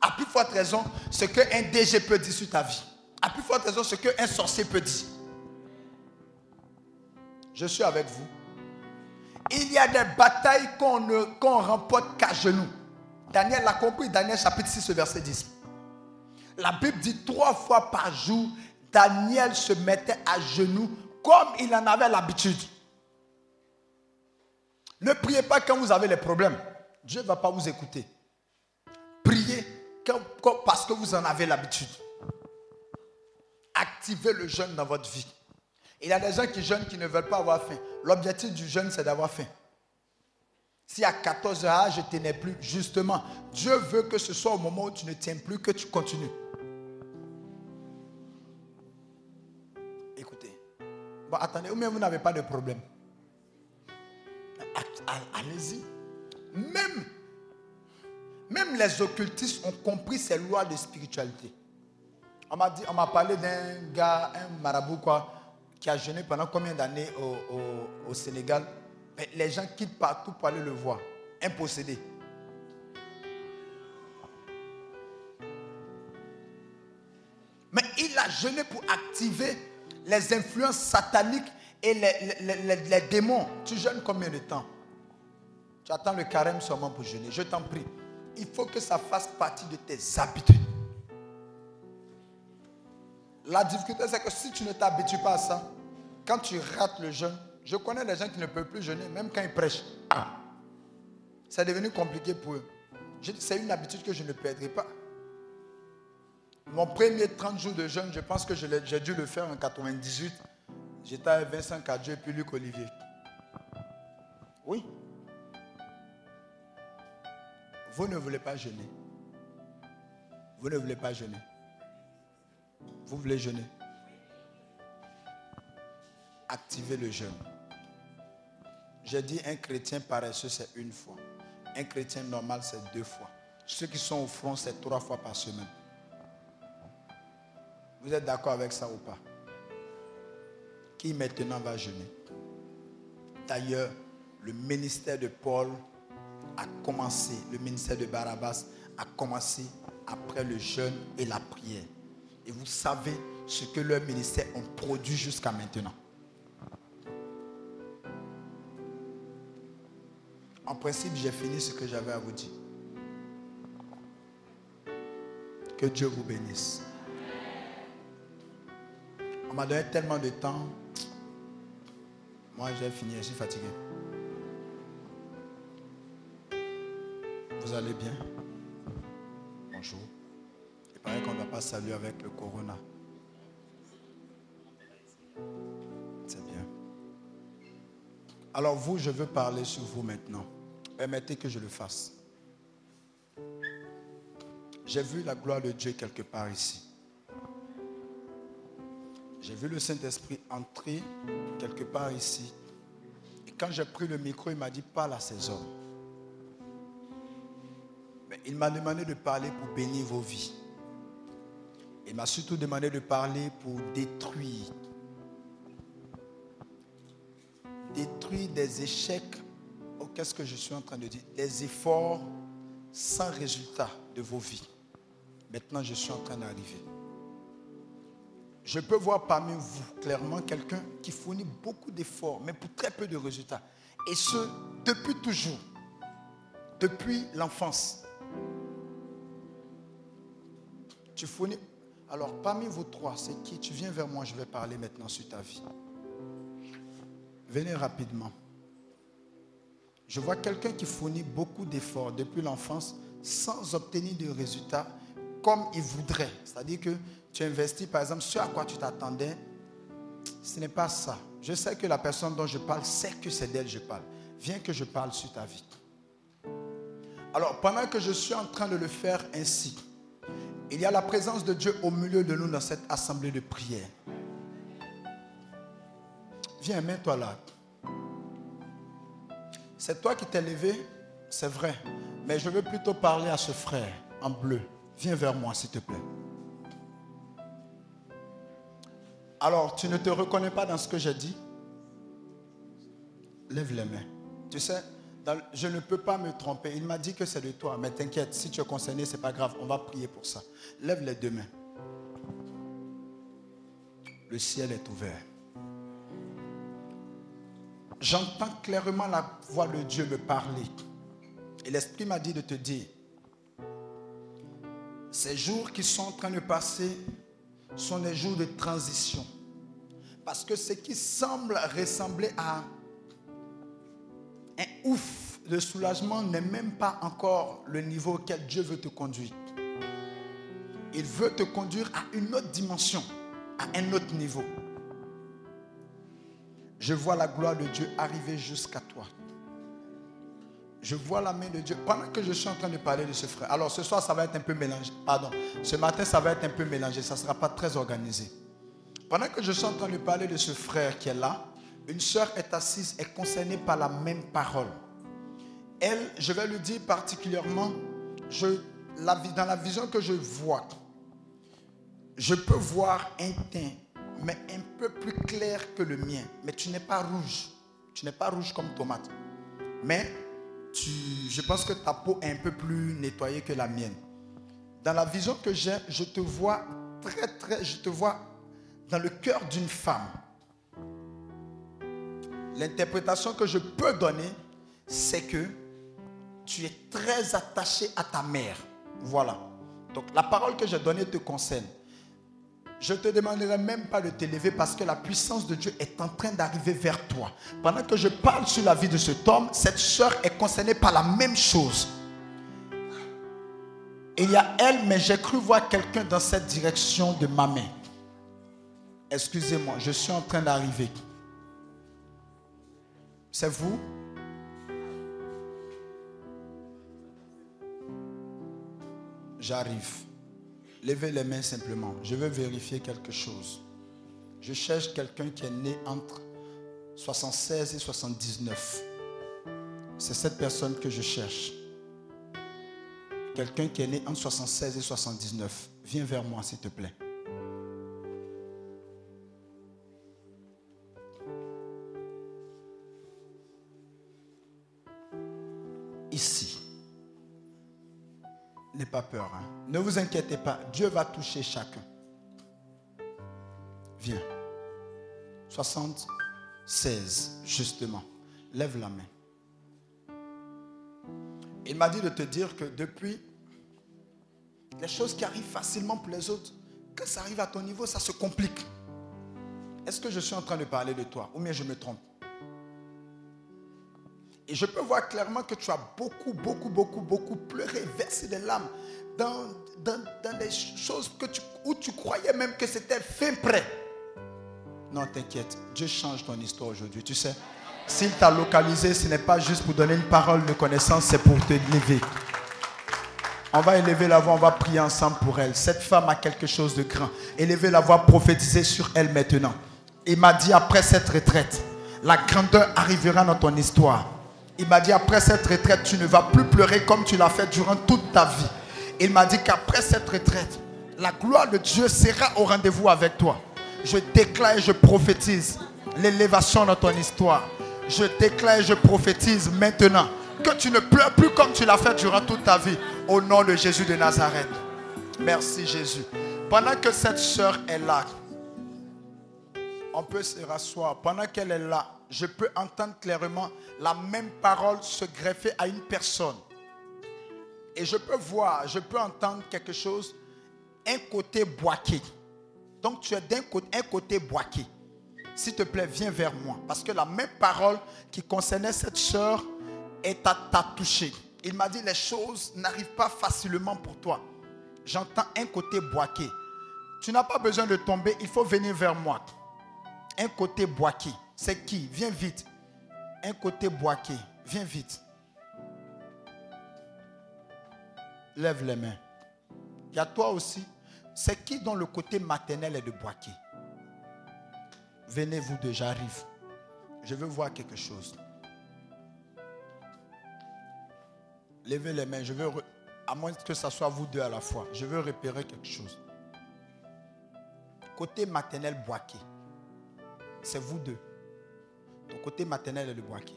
Speaker 2: À plus forte raison, ce qu'un DG peut dire sur ta vie. À plus forte raison, ce qu'un sorcier peut dire. Je suis avec vous. Il y a des batailles qu'on ne remporte qu'à genoux. Daniel l'a compris, Daniel chapitre 6, verset 10. La Bible dit trois fois par jour, Daniel se mettait à genoux comme il en avait l'habitude. Ne priez pas quand vous avez les problèmes. Dieu ne va pas vous écouter. Priez parce que vous en avez l'habitude. Activez le jeûne dans votre vie. Il y a des gens qui jeûnent qui ne veulent pas avoir faim. L'objectif du jeûne, c'est d'avoir faim. Si à 14 heures, je ne tenais plus, justement, Dieu veut que ce soit au moment où tu ne tiens plus que tu continues. Écoutez. Bon, attendez, ou même vous n'avez pas de problème. Allez-y. Même, même les occultistes ont compris ces lois de spiritualité. On m'a parlé d'un gars, un marabout quoi, qui a jeûné pendant combien d'années au, Sénégal. Mais les gens quittent partout pour aller le voir. Un possédé. Mais il a jeûné pour activer les influences sataniques et les démons. Tu jeûnes combien de temps? Tu attends le carême seulement pour jeûner. Je t'en prie. Il faut que ça fasse partie de tes habitudes. La difficulté, c'est que si tu ne t'habitues pas à ça, quand tu rates le jeûne, je connais des gens qui ne peuvent plus jeûner, même quand ils prêchent. C'est devenu compliqué pour eux. C'est une habitude que je ne perdrai pas. Mon premier 30 jours de jeûne, je pense que j'ai dû le faire en 98. J'étais avec Vincent Cadieu et puis Luc Olivier. Oui. Vous ne voulez pas jeûner. Vous ne voulez pas jeûner. Vous voulez jeûner. Activez le jeûne. J'ai dit un chrétien paresseux, c'est une fois. Un chrétien normal, c'est deux fois. Ceux qui sont au front, c'est trois fois par semaine. Vous êtes d'accord avec ça ou pas? Qui maintenant va jeûner? D'ailleurs, le ministère de Paul a commencé, le ministère de Barabbas a commencé après le jeûne et la prière. Et vous savez ce que leur ministère ont produit jusqu'à maintenant. En principe, j'ai fini ce que j'avais à vous dire. Que Dieu vous bénisse. On m'a donné tellement de temps. Moi, j'ai fini, je suis fatigué. Vous allez bien? Qu'on ne va pas saluer avec le corona. C'est bien. Alors vous, je veux parler sur vous maintenant. Permettez que je le fasse. J'ai vu la gloire de Dieu quelque part ici. J'ai vu le Saint-Esprit entrer quelque part ici. Et quand j'ai pris le micro, il m'a dit, parle à ces hommes. Mais il m'a demandé de parler pour bénir vos vies. Il m'a surtout demandé de parler pour détruire. Détruire des échecs. Oh, qu'est-ce que je suis en train de dire? Des efforts sans résultat de vos vies. Maintenant, je suis en train d'arriver. Je peux voir parmi vous clairement quelqu'un qui fournit beaucoup d'efforts, mais pour très peu de résultats. Et ce, depuis toujours, depuis l'enfance. Tu fournis. Alors, parmi vous trois, c'est qui? Tu viens vers moi, je vais parler maintenant sur ta vie. Venez rapidement. Je vois quelqu'un qui fournit beaucoup d'efforts depuis l'enfance sans obtenir de résultats comme il voudrait. C'est-à-dire que tu investis, par exemple, ce à quoi tu t'attendais, ce n'est pas ça. Je sais que la personne dont je parle sait que c'est d'elle que je parle. Viens que je parle sur ta vie. Alors, pendant que je suis en train de le faire ainsi, il y a la présence de Dieu au milieu de nous dans cette assemblée de prière. Viens, mets-toi là. C'est toi qui t'es levé, c'est vrai. Mais je veux plutôt parler à ce frère en bleu. Viens vers moi, s'il te plaît. Alors, tu ne te reconnais pas dans ce que j'ai dit? Lève les mains. Tu sais, je ne peux pas me tromper. Il m'a dit que c'est de toi. Mais t'inquiète, si tu es concerné, ce n'est pas grave. On va prier pour ça. Lève les deux mains. Le ciel est ouvert. J'entends clairement la voix de Dieu me parler. Et l'Esprit m'a dit de te dire, ces jours qui sont en train de passer sont des jours de transition. Parce que ce qui semble ressembler à un ouf de soulagement n'est même pas encore le niveau auquel Dieu veut te conduire. Il veut te conduire à une autre dimension, à un autre niveau. Je vois la gloire de Dieu arriver jusqu'à toi je vois la main de Dieu. Pendant que je suis en train de parler de ce frère, alors ce soir ça va être un peu mélangé. Pardon, ce matin ça va être un peu mélangé, ça ne sera pas très organisé. Pendant que je suis en train de parler de ce frère qui est là, une soeur est assise et concernée par la même parole. Elle, je vais lui dire particulièrement, je, la, dans la vision que je vois, je peux voir un teint, mais un peu plus clair que le mien. Mais tu n'es pas rouge. Tu n'es pas rouge comme tomate. Mais je pense que ta peau est un peu plus nettoyée que la mienne. Dans la vision que j'ai, je te vois très, très, je te vois dans le cœur d'une femme. L'interprétation que je peux donner, c'est que tu es très attaché à ta mère. Voilà. Donc la parole que j'ai donnée te concerne. Je ne te demanderai même pas de t'élever parce que la puissance de Dieu est en train d'arriver vers toi. Pendant que je parle sur la vie de cet homme, cette soeur est concernée par la même chose. Il y a elle, mais j'ai cru voir quelqu'un dans cette direction de ma main. Excusez-moi, je suis en train d'arriver. C'est vous? J'arrive. Levez les mains simplement. Je veux vérifier quelque chose. Je cherche quelqu'un qui est né entre 76 et 79. C'est cette personne que je cherche. Quelqu'un qui est né entre 76 et 79. Viens vers moi, s'il te plaît. Ici. N'aie pas peur. hein. Ne vous inquiétez pas. Dieu va toucher chacun. Viens. 76, justement. Lève la main. Il m'a dit de te dire que depuis les choses qui arrivent facilement pour les autres, quand ça arrive à ton niveau, ça se complique. Est-ce que je suis en train de parler de toi ou bien je me trompe? Et je peux voir clairement que tu as beaucoup, beaucoup, beaucoup, beaucoup pleuré, versé des larmes dans, dans, dans des choses que tu, où tu croyais même que c'était fin prêt. Non, t'inquiète, Dieu change ton histoire aujourd'hui. Tu sais, s'il t'a localisé, ce n'est pas juste pour donner une parole de connaissance, c'est pour te lever. On va élever la voix, on va prier ensemble pour elle. Cette femme a quelque chose de grand. Élevez la voix, prophétisez sur elle maintenant. Il m'a dit après cette retraite, la grandeur arrivera dans ton histoire. Il m'a dit après cette retraite, tu ne vas plus pleurer comme tu l'as fait durant toute ta vie. Il m'a dit qu'après cette retraite, la gloire de Dieu sera au rendez-vous avec toi. Je déclare et je prophétise l'élévation dans ton histoire. Je déclare et je prophétise maintenant que tu ne pleures plus comme tu l'as fait durant toute ta vie. Au nom de Jésus de Nazareth. Merci Jésus. Pendant que cette soeur est là, on peut se rasseoir. Pendant qu'elle est là, je peux entendre clairement la même parole se greffer à une personne. Et je peux voir, je peux entendre quelque chose, un côté boaqué. Donc tu es d'un côté, un côté boaqué. S'il te plaît, viens vers moi. Parce que la même parole qui concernait cette soeur est à t'a touché. Il m'a dit les choses n'arrivent pas facilement pour toi. J'entends un côté boaqué. Tu n'as pas besoin de tomber, il faut venir vers moi. Un côté boaqué. C'est qui? Viens vite. Un côté boaqué. Viens vite. Lève les mains. Il y a toi aussi. C'est qui dont le côté maternel est de boaqué Venez vous deux, j'arrive. Je veux voir quelque chose. Levez les mains. Je veux, à moins que ce soit vous deux à la fois, je veux repérer quelque chose. Côté maternel boaqué, c'est vous deux. Ton côté maternel est le boaqué.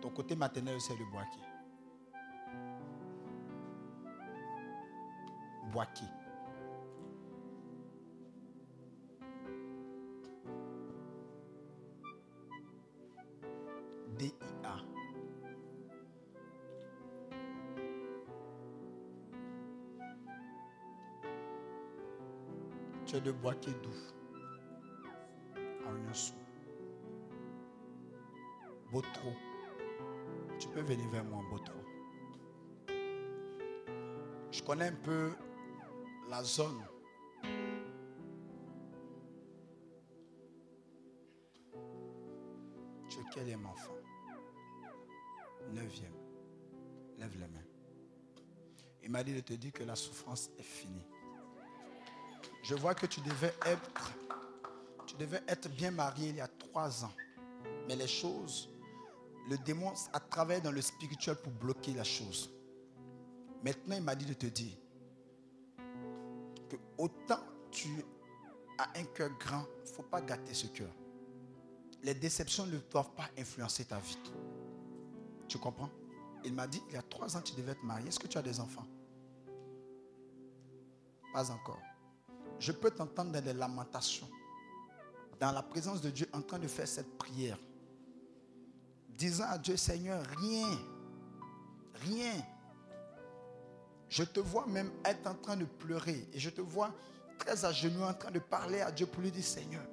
Speaker 2: Ton côté maternel c'est le boaqué. Boaqué. D-I-A. Tu es de Boaké d'où À Ognonsou. Botro. Tu peux venir vers moi, Botro. Je connais un peu la zone. Tu es quel enfant? Neuvième. Lève les mains. Il m'a dit de te dire que la souffrance est finie. Je vois que tu devais être, tu devais être bien marié il y a trois ans. Mais les choses, le démon a travaillé dans le spirituel pour bloquer la chose. Maintenant, il m'a dit de te dire que autant tu as un cœur grand, il ne faut pas gâter ce cœur. Les déceptions ne doivent pas influencer ta vie. Tu comprends? Il m'a dit, il y a trois ans, tu devais être marié. Est-ce que tu as des enfants? Pas encore. Je peux t'entendre dans les lamentations, dans la présence de Dieu, en train de faire cette prière. Disant à Dieu, Seigneur, rien, rien. Je te vois même être en train de pleurer et je te vois très à genoux en train de parler à Dieu pour lui dire, Seigneur,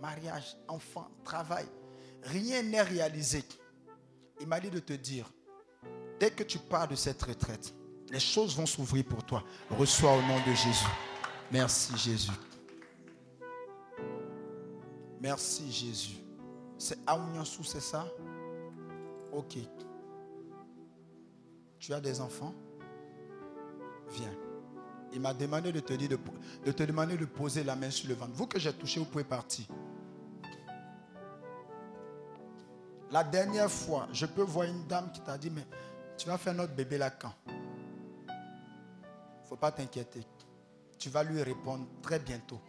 Speaker 2: mariage, enfant, travail, rien n'est réalisé. Il m'a dit de te dire, dès que tu pars de cette retraite, les choses vont s'ouvrir pour toi. Reçois au nom de Jésus. Merci Jésus. Merci Jésus. C'est Aouniansou, c'est ça? Ok. Tu as des enfants? Viens. Il m'a demandé de te, dire de, poser la main sur le ventre. Vous que j'ai touché, vous pouvez partir. La dernière fois, je peux voir une dame qui t'a dit, mais tu vas faire notre bébé là quand? Faut pas t'inquiéter. Tu vas lui répondre très bientôt.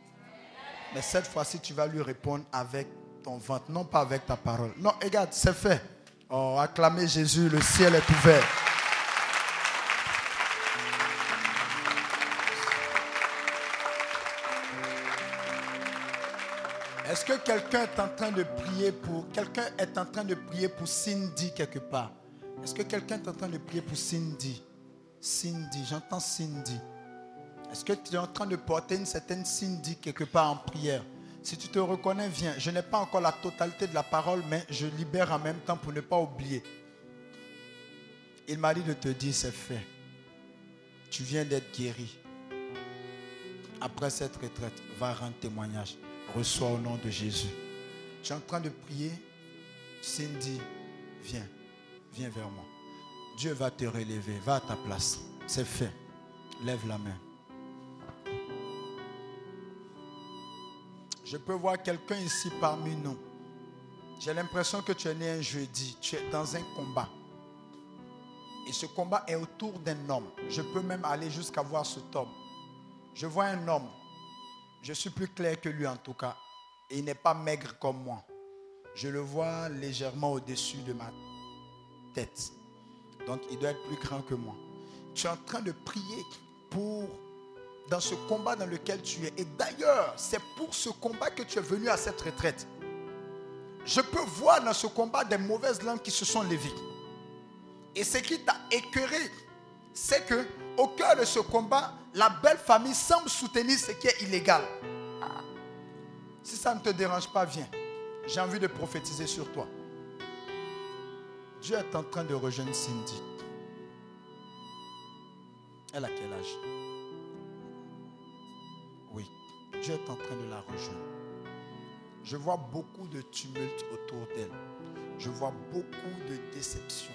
Speaker 2: Mais cette fois-ci, tu vas lui répondre avec ton ventre, non pas avec ta parole. Non, regarde, c'est fait. Oh, acclamez Jésus, le ciel est ouvert. Est-ce que quelqu'un est en train de prier pour quelqu'un est en train de prier pour Cindy quelque part? Est-ce que quelqu'un est en train de prier pour Cindy? Cindy, j'entends Cindy. Est-ce que tu es en train de porter une certaine Cindy quelque part en prière? Si tu te reconnais, viens. Je n'ai pas encore la totalité de la parole, mais je libère en même temps pour ne pas oublier. Il m'a dit de te dire, c'est fait. Tu viens d'être guéri. Après cette retraite, va rendre témoignage. Reçois au nom de Jésus. Tu es en train de prier. Cindy, viens. Viens vers moi. Dieu va te relever. Va à ta place. C'est fait. Lève la main. Je peux voir quelqu'un ici parmi nous. J'ai l'impression que tu es né un jeudi. Tu es dans un combat. Et ce combat est autour d'un homme. Je peux même aller jusqu'à voir cet homme. Je vois un homme. Je suis plus clair que lui en tout cas. Et il n'est pas maigre comme moi. Je le vois légèrement au-dessus de ma tête. Donc il doit être plus grand que moi. Tu es en train de prier pour dans ce combat dans lequel tu es. Et d'ailleurs, c'est pour ce combat que tu es venu à cette retraite. Je peux voir dans ce combat des mauvaises langues qui se sont levées. Et ce qui t'a écœuré, c'est que au cœur de ce combat, la belle famille semble soutenir ce qui est illégal. Si ça ne te dérange pas, viens. J'ai envie de prophétiser sur toi. Dieu est en train de rejoindre Cindy. Elle a quel âge? Dieu est en train de la rejoindre. Je vois beaucoup de tumulte autour d'elle. Je vois beaucoup de déception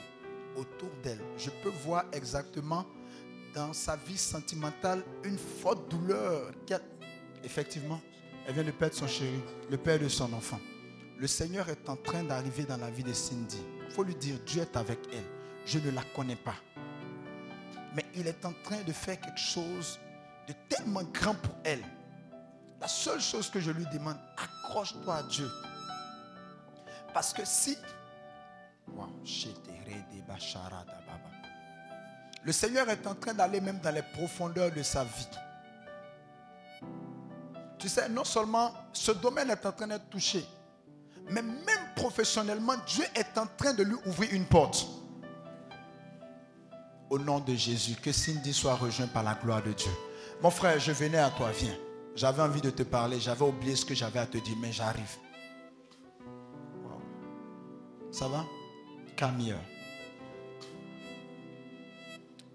Speaker 2: autour d'elle. Je peux voir exactement dans sa vie sentimentale une forte douleur. Effectivement, elle vient de perdre son chéri, le père de son enfant. Le Seigneur est en train d'arriver dans la vie de Cindy. Il faut lui dire, Dieu est avec elle. Je ne la connais pas. Mais il est en train de faire quelque chose de tellement grand pour elle. La seule chose que je lui demande, accroche-toi à Dieu. Parce que si... Le Seigneur est en train d'aller même dans les profondeurs de sa vie. Tu sais, non seulement ce domaine est en train d'être touché, mais même professionnellement, Dieu est en train de lui ouvrir une porte. Au nom de Jésus, que Cindy soit rejoint par la gloire de Dieu. Mon frère, je venais à toi, viens. J'avais envie de te parler, j'avais oublié ce que j'avais à te dire, mais j'arrive. Ça va? Camille.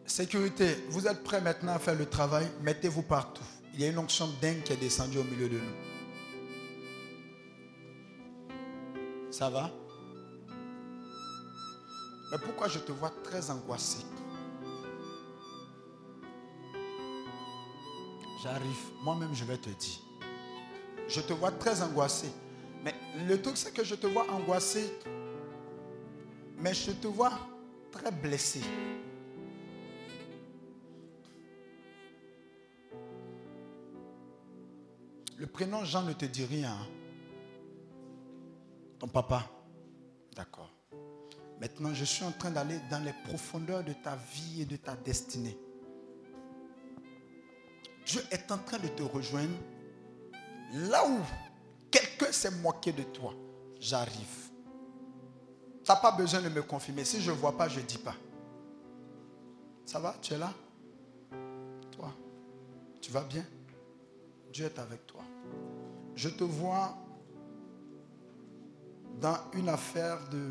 Speaker 2: Sécurité, vous êtes prêts maintenant à faire le travail? Mettez-vous partout. Il y a une onction dingue qui est descendue au milieu de nous. Ça va? Mais pourquoi je te vois très angoissé? J'arrive. Moi-même, je vais te dire. Je te vois très angoissé. Mais le truc, c'est que je te vois angoissé. Mais je te vois très blessé. Le prénom Jean ne te dit rien. Hein? Ton papa D'accord. Maintenant, je suis en train d'aller dans les profondeurs de ta vie et de ta destinée. Dieu est en train de te rejoindre là où quelqu'un s'est moqué de toi. J'arrive. Tu n'as pas besoin de me confirmer. Si je ne vois pas, je ne dis pas. Ça va? Tu es là? Toi? Tu vas bien? Dieu est avec toi. Je te vois dans une affaire de...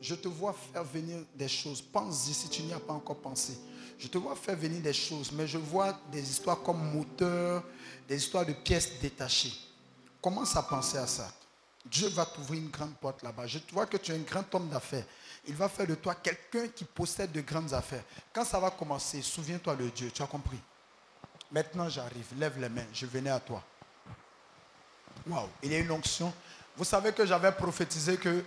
Speaker 2: Je te vois faire venir des choses. Pense-y si tu n'y as pas encore pensé. Je te vois faire venir des choses, mais je vois des histoires comme moteur, des histoires de pièces détachées. Commence à penser à ça. Dieu va t'ouvrir une grande porte là-bas. Je vois que tu es un grand homme d'affaires. Il va faire de toi quelqu'un qui possède de grandes affaires. Quand ça va commencer, souviens-toi de Dieu. Tu as compris? Maintenant, j'arrive. Lève les mains. Je venais à toi. Waouh, il y a une onction. Vous savez que j'avais prophétisé que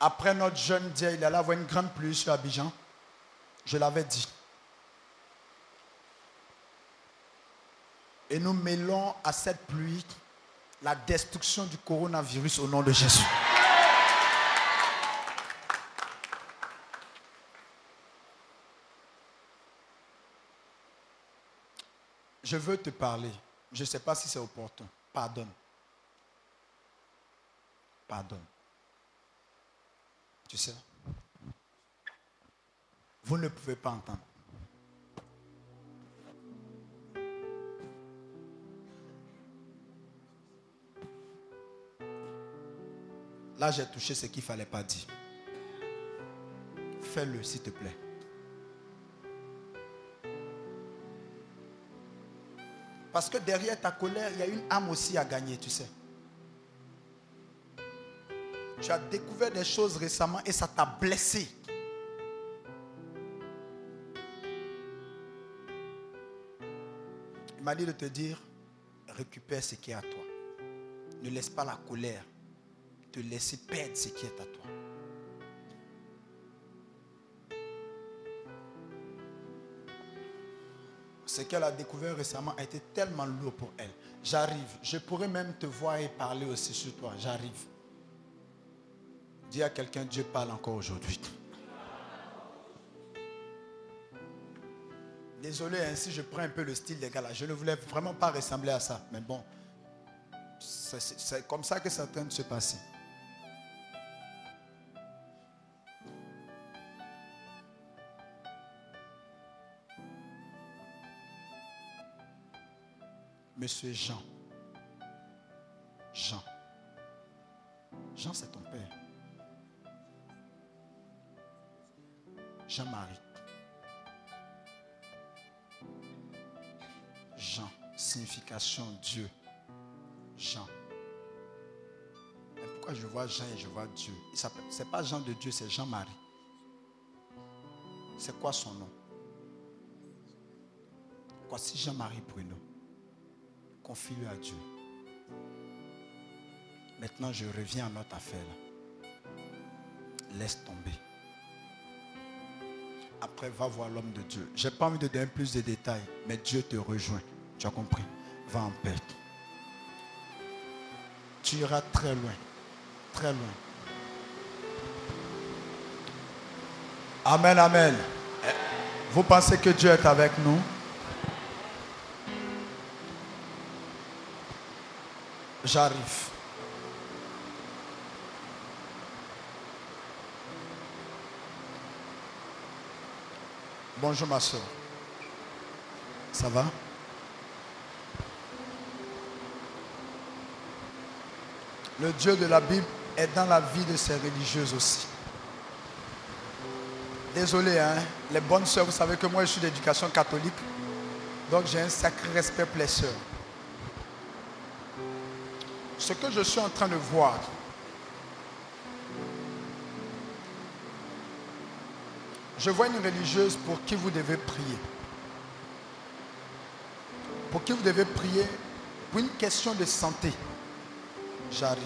Speaker 2: après notre jeune Dieu, il allait avoir une grande pluie sur Abidjan. Je l'avais dit. Et nous mêlons à cette pluie la destruction du coronavirus au nom de Jésus. Je veux te parler. Je ne sais pas si c'est opportun. Pardonne. pardonne. Tu sais, vous ne pouvez pas entendre. Là, j'ai touché ce qu'il ne fallait pas dire. Fais-le, s'il te plaît. Parce que derrière ta colère, il y a une âme aussi à gagner, tu sais. Tu as découvert des choses récemment et ça t'a blessé. Il m'a dit de te dire, récupère ce qui est à toi. Ne laisse pas la colère te laisser perdre ce qui est à toi. ce qu'elle a découvert récemment a été tellement lourd pour elle. J'arrive. Je pourrais même te voir et parler aussi sur toi. J'arrive. Dis à quelqu'un, Dieu parle encore aujourd'hui. Désolé, ainsi je prends un peu le style des gars là. Je ne voulais vraiment pas ressembler à ça. Mais bon, c'est comme ça que ça tente de se passer. Monsieur Jean. Jean. Jean, c'est ton père. Jean-Marie. Jean. Signification Dieu. Jean. pourquoi je vois Jean et je vois Dieu? Ce n'est pas Jean de Dieu, c'est Jean-Marie. C'est quoi son nom? Voici Jean-Marie Bruno confie-le à Dieu. Maintenant, je reviens à notre affaire. Laisse tomber. Après, va voir l'homme de Dieu. Je n'ai pas envie de donner plus de détails, mais Dieu te rejoint. Tu as compris? Va en paix. Tu iras très loin. Très loin. Amen, amen. Vous pensez que Dieu est avec nous? J'arrive. Bonjour ma soeur. Ça va? Le Dieu de la Bible est dans la vie de ces religieuses aussi. Désolé, hein? les bonnes soeurs, vous savez que moi je suis d'éducation catholique, donc j'ai un sacré respect pour les soeurs ce que je suis en train de voir, je vois une religieuse pour qui vous devez prier. Pour qui vous devez prier pour une question de santé. J'arrive.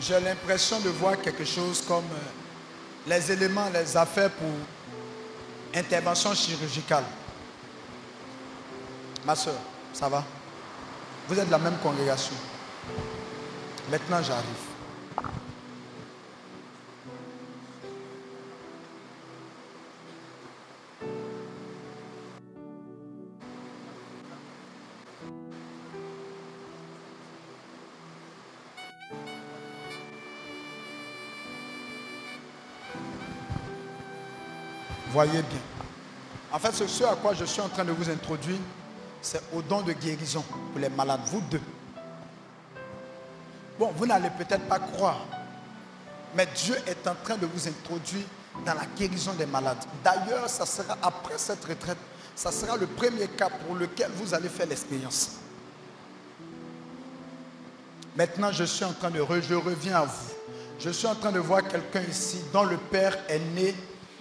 Speaker 2: J'ai l'impression de voir quelque chose comme euh, les éléments, les affaires pour intervention chirurgicale. Ma soeur, ça va? Vous êtes de la même congrégation. Maintenant, j'arrive. Voyez bien. En fait, ce à quoi je suis en train de vous introduire, c'est au don de guérison pour les malades, vous deux. Bon, vous n'allez peut-être pas croire, mais Dieu est en train de vous introduire dans la guérison des malades. D'ailleurs, ça sera après cette retraite, ça sera le premier cas pour lequel vous allez faire l'expérience. Maintenant, je suis en train de, je reviens à vous. Je suis en train de voir quelqu'un ici dont le père est né,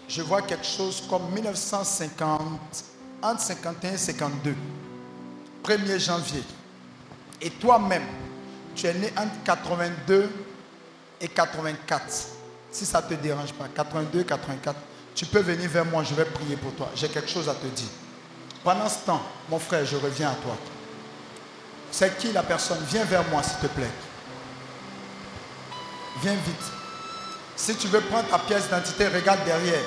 Speaker 2: je vois quelque chose comme 1950, entre 51 et 52. 1er janvier. Et toi-même, tu es né entre 82 et 84. Si ça ne te dérange pas, 82 et 84, tu peux venir vers moi, je vais prier pour toi. J'ai quelque chose à te dire. Pendant ce temps, mon frère, je reviens à toi. C'est qui la personne? Viens vers moi, s'il te plaît. Viens vite. Si tu veux prendre ta pièce d'identité, regarde derrière.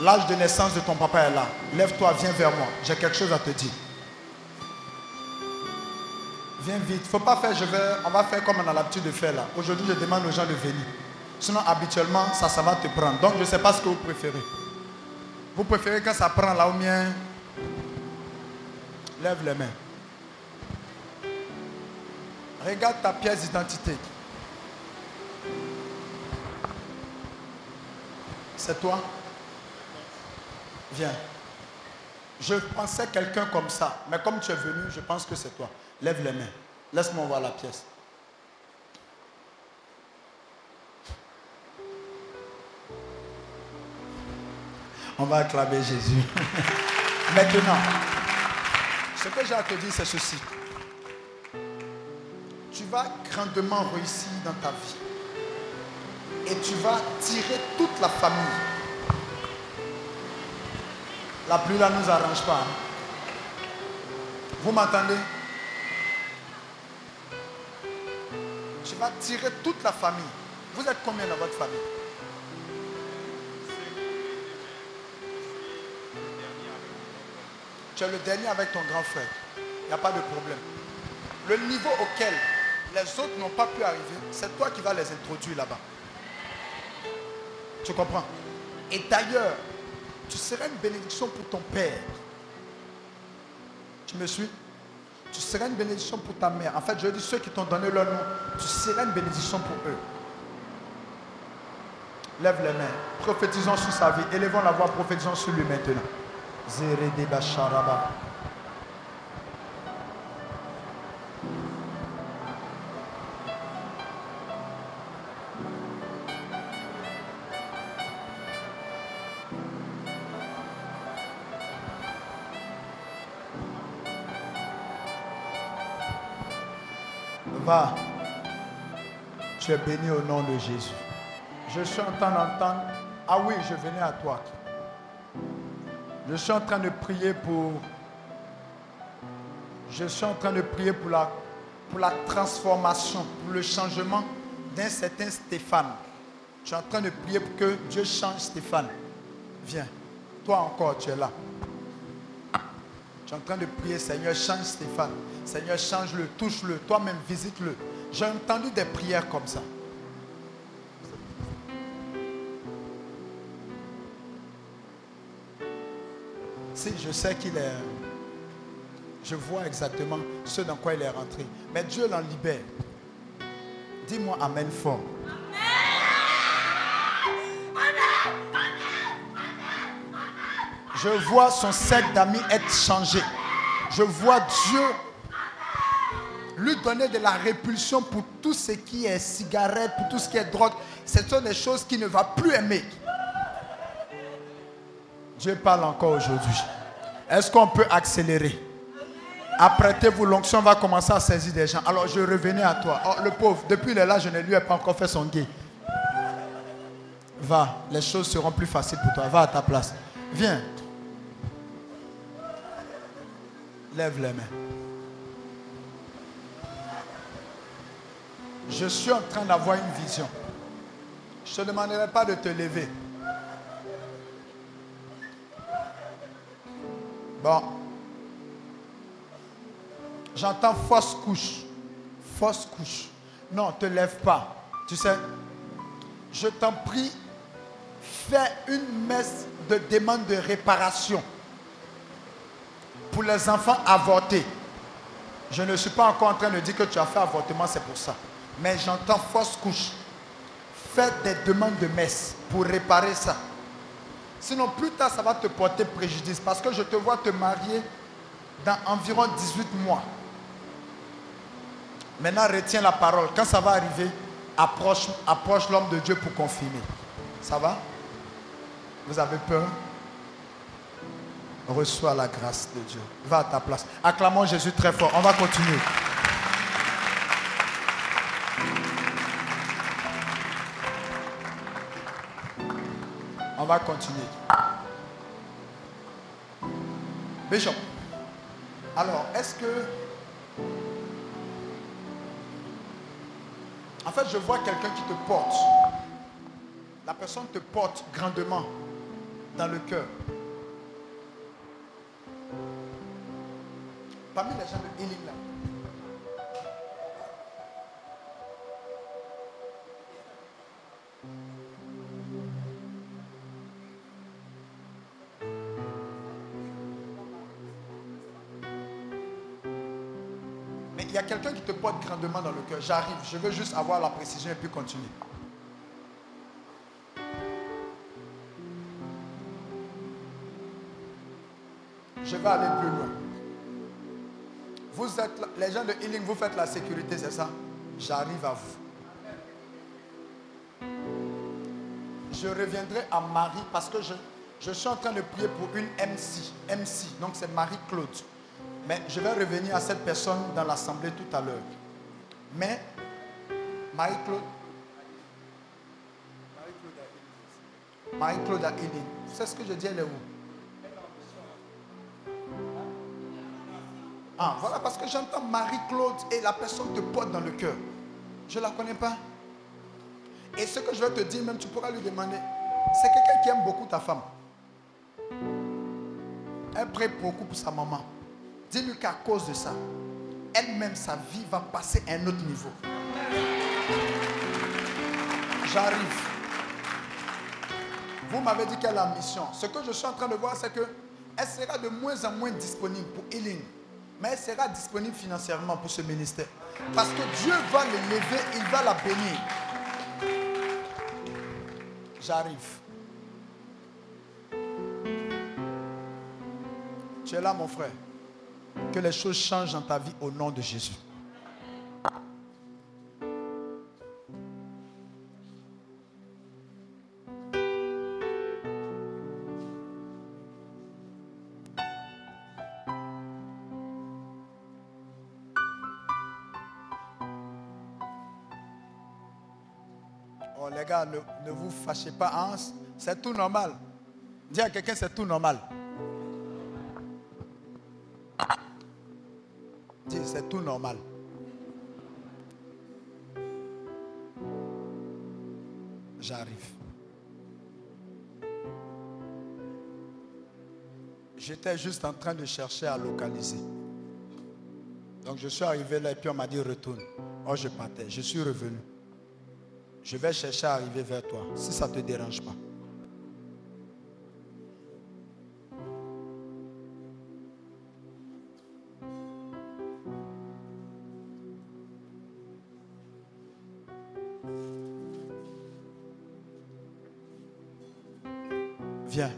Speaker 2: L'âge de naissance de ton papa est là. Lève-toi, viens vers moi. J'ai quelque chose à te dire. Viens vite. Faut pas faire, je vais, on va faire comme on a l'habitude de faire là. Aujourd'hui, je demande aux gens de venir. Sinon, habituellement, ça, ça va te prendre. Donc, je ne sais pas ce que vous préférez. Vous préférez quand ça prend là ou bien Lève les mains. Regarde ta pièce d'identité. C'est toi? Viens. Je pensais quelqu'un comme ça, mais comme tu es venu, je pense que c'est toi. Lève les mains. Laisse-moi voir la pièce. On va acclamer Jésus. [LAUGHS] Maintenant, ce que j'ai à te dire, c'est ceci. Tu vas grandement réussir dans ta vie. Et tu vas tirer toute la famille. La pluie là ne nous arrange pas. Hein. Vous m'entendez? Tirer toute la famille. Vous êtes combien dans votre famille? Tu es le dernier avec ton grand frère. Il n'y a pas de problème. Le niveau auquel les autres n'ont pas pu arriver, c'est toi qui vas les introduire là-bas. Tu comprends? Et d'ailleurs, tu seras une bénédiction pour ton père. Tu me suis? Tu seras une bénédiction pour ta mère. En fait, je dis ceux qui t'ont donné leur nom, tu seras une bénédiction pour eux. Lève les mains. Prophétisons sur sa vie. Élevons la voix, prophétisons sur lui maintenant. Tu es béni au nom de Jésus. Je suis en train d'entendre. Ah oui, je venais à toi. Je suis en train de prier pour. Je suis en train de prier pour la, pour la transformation, pour le changement d'un certain Stéphane. Je suis en train de prier pour que Dieu change Stéphane. Viens. Toi encore, tu es là. Suis en train de prier, Seigneur, change Stéphane. Seigneur, change-le, touche-le, toi-même visite-le. J'ai entendu des prières comme ça. Si je sais qu'il est. Je vois exactement ce dans quoi il est rentré. Mais Dieu l'en libère. Dis-moi Amen fort. Je vois son cercle d'amis être changé. Je vois Dieu lui donner de la répulsion pour tout ce qui est cigarette, pour tout ce qui est drogue. Ce sont des choses qu'il ne va plus aimer. Dieu parle encore aujourd'hui. Est-ce qu'on peut accélérer? Apprêtez-vous, l'onction va commencer à saisir des gens. Alors je revenais à toi. Oh, le pauvre, depuis là, je ne lui ai pas encore fait son guet. Va, les choses seront plus faciles pour toi. Va à ta place. Viens. Lève les mains. Je suis en train d'avoir une vision. Je ne te demanderai pas de te lever. Bon. J'entends fausse couche. Fausse couche. Non, te lève pas. Tu sais, je t'en prie, fais une messe de demande de réparation pour les enfants avortés. Je ne suis pas encore en train de dire que tu as fait avortement, c'est pour ça mais j'entends fausse couche. Faites des demandes de messe pour réparer ça. Sinon, plus tard, ça va te porter préjudice parce que je te vois te marier dans environ 18 mois. Maintenant, retiens la parole. Quand ça va arriver, approche, approche l'homme de Dieu pour confirmer. Ça va? Vous avez peur? Reçois la grâce de Dieu. Va à ta place. Acclamons Jésus très fort. On va continuer. On va continuer. Bishop, alors, est-ce que... En fait, je vois quelqu'un qui te porte. La personne te porte grandement dans le cœur. Parmi les gens de Élim là. Mais il y a quelqu'un qui te porte grandement dans le cœur. J'arrive, je veux juste avoir la précision et puis continuer. Je vais aller plus loin. Vous êtes les gens de Healing, vous faites la sécurité, c'est ça? J'arrive à vous. Je reviendrai à Marie parce que je, je suis en train de prier pour une MC. MC, donc c'est Marie-Claude. Mais je vais revenir à cette personne dans l'assemblée tout à l'heure. Mais Marie-Claude. Marie-Claude a Healing. C'est ce que je dis, elle est où? Ah, voilà, parce que j'entends Marie-Claude et la personne te porte dans le cœur. Je ne la connais pas. Et ce que je vais te dire, même tu pourras lui demander, c'est quelqu'un qui aime beaucoup ta femme. Elle prie beaucoup pour sa maman. Dis-lui qu'à cause de ça, elle-même, sa vie va passer à un autre niveau. J'arrive. Vous m'avez dit qu'elle a mission. Ce que je suis en train de voir, c'est qu'elle sera de moins en moins disponible pour healing mais elle sera disponible financièrement pour ce ministère. Parce que Dieu va l'élever, il va la bénir. J'arrive. Tu es là, mon frère. Que les choses changent dans ta vie au nom de Jésus. Fâchez pas. Hein? C'est tout normal. Dis à quelqu'un, c'est tout normal. Dis, c'est tout normal. J'arrive. J'étais juste en train de chercher à localiser. Donc je suis arrivé là et puis on m'a dit retourne. Oh, je partais. Je suis revenu. Je vais chercher à arriver vers toi, si ça ne te dérange pas. Viens.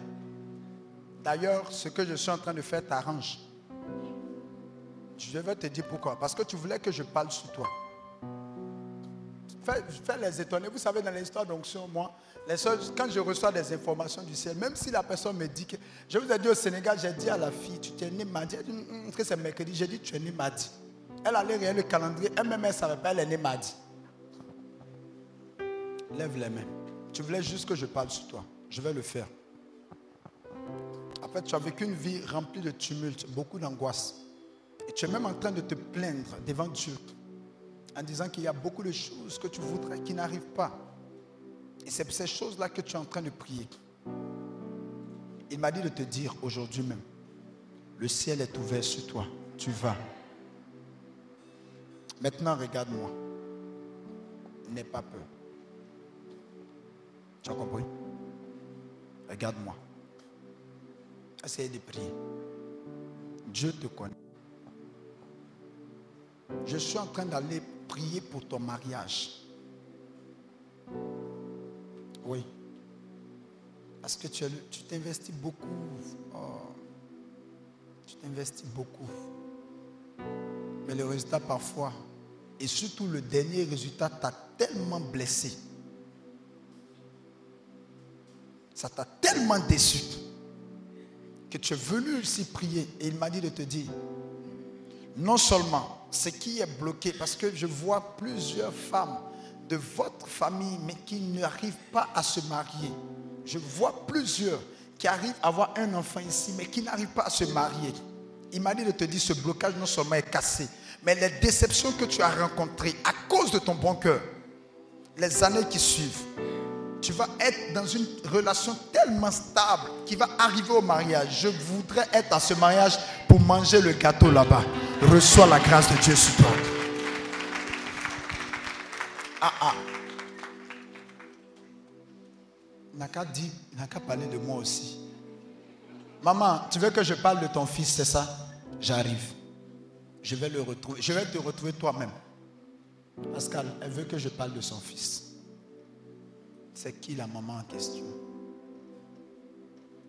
Speaker 2: D'ailleurs, ce que je suis en train de faire t'arrange. Je vais te dire pourquoi. Parce que tu voulais que je parle sur toi. Fais, les étonner. Vous savez, dans l'histoire d'onction, moi, les quand je reçois des informations du ciel, même si la personne me dit que. Je vous ai dit au Sénégal, j'ai dit à la fille, tu es né mardi. Elle dit, hum, hum, que c'est mercredi? J'ai dit, tu es né mardi. Elle allait regarder le calendrier. Elle-même, elle ne savait pas, elle est née mardi. Lève les mains. Tu voulais juste que je parle sur toi. Je vais le faire. Fait, tu as vécu une vie remplie de tumulte, beaucoup d'angoisse. Et tu es même en train de te plaindre devant Dieu en disant qu'il y a beaucoup de choses que tu voudrais qui n'arrivent pas. Et c'est ces choses-là que tu es en train de prier. Il m'a dit de te dire aujourd'hui même, le ciel est ouvert sur toi, tu vas. Maintenant, regarde-moi. N'aie pas peur. Tu as compris? Regarde-moi. Essayez de prier. Dieu te connaît. Je suis en train d'aller prier pour ton mariage. Oui. Parce que tu t'investis beaucoup. Oh. Tu t'investis beaucoup. Mais le résultat parfois, et surtout le dernier résultat, t'a tellement blessé. Ça t'a tellement déçu que tu es venu ici prier et il m'a dit de te dire, non seulement ce qui est bloqué, parce que je vois plusieurs femmes de votre famille, mais qui n'arrivent pas à se marier. Je vois plusieurs qui arrivent à avoir un enfant ici, mais qui n'arrivent pas à se marier. Il m'a dit de te dire, ce blocage non seulement est cassé, mais les déceptions que tu as rencontrées à cause de ton bon cœur, les années qui suivent, tu vas être dans une relation tellement stable qui va arriver au mariage. Je voudrais être à ce mariage pour manger le gâteau là-bas. Reçois la grâce de Dieu sur toi. Ah ah. N'a qu'à parler de moi aussi. Maman, tu veux que je parle de ton fils, c'est ça? J'arrive. je vais le retrouver. Je vais te retrouver toi-même. Pascal, elle veut que je parle de son fils. C'est qui la maman en question?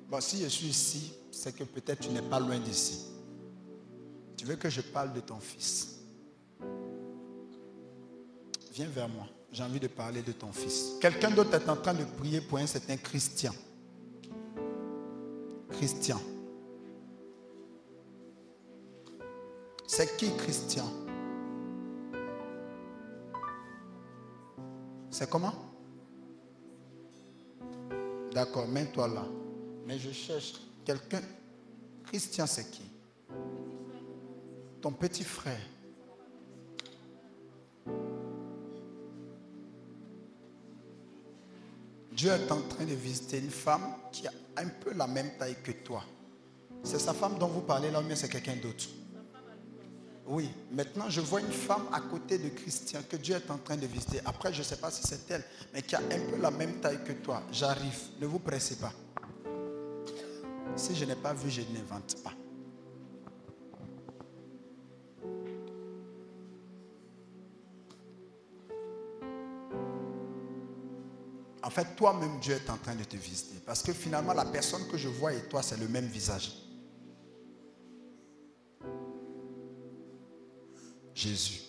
Speaker 2: Bon, si je suis ici, c'est que peut-être tu n'es pas loin d'ici. Veux que je parle de ton fils? Viens vers moi. J'ai envie de parler de ton fils. Quelqu'un d'autre est en train de prier pour un certain Christian. Christian. C'est qui Christian? C'est comment? D'accord, mets-toi là. Mais je cherche quelqu'un. Christian, c'est qui? Ton petit frère. Dieu est en train de visiter une femme qui a un peu la même taille que toi. C'est sa femme dont vous parlez là, mais c'est quelqu'un d'autre? Oui, maintenant je vois une femme à côté de Christian que Dieu est en train de visiter. Après, je ne sais pas si c'est elle, mais qui a un peu la même taille que toi. J'arrive, ne vous pressez pas. Si je n'ai pas vu, je n'invente pas. En fait, toi-même, Dieu est en train de te visiter. Parce que finalement, la personne que je vois et toi, c'est le même visage. Jésus.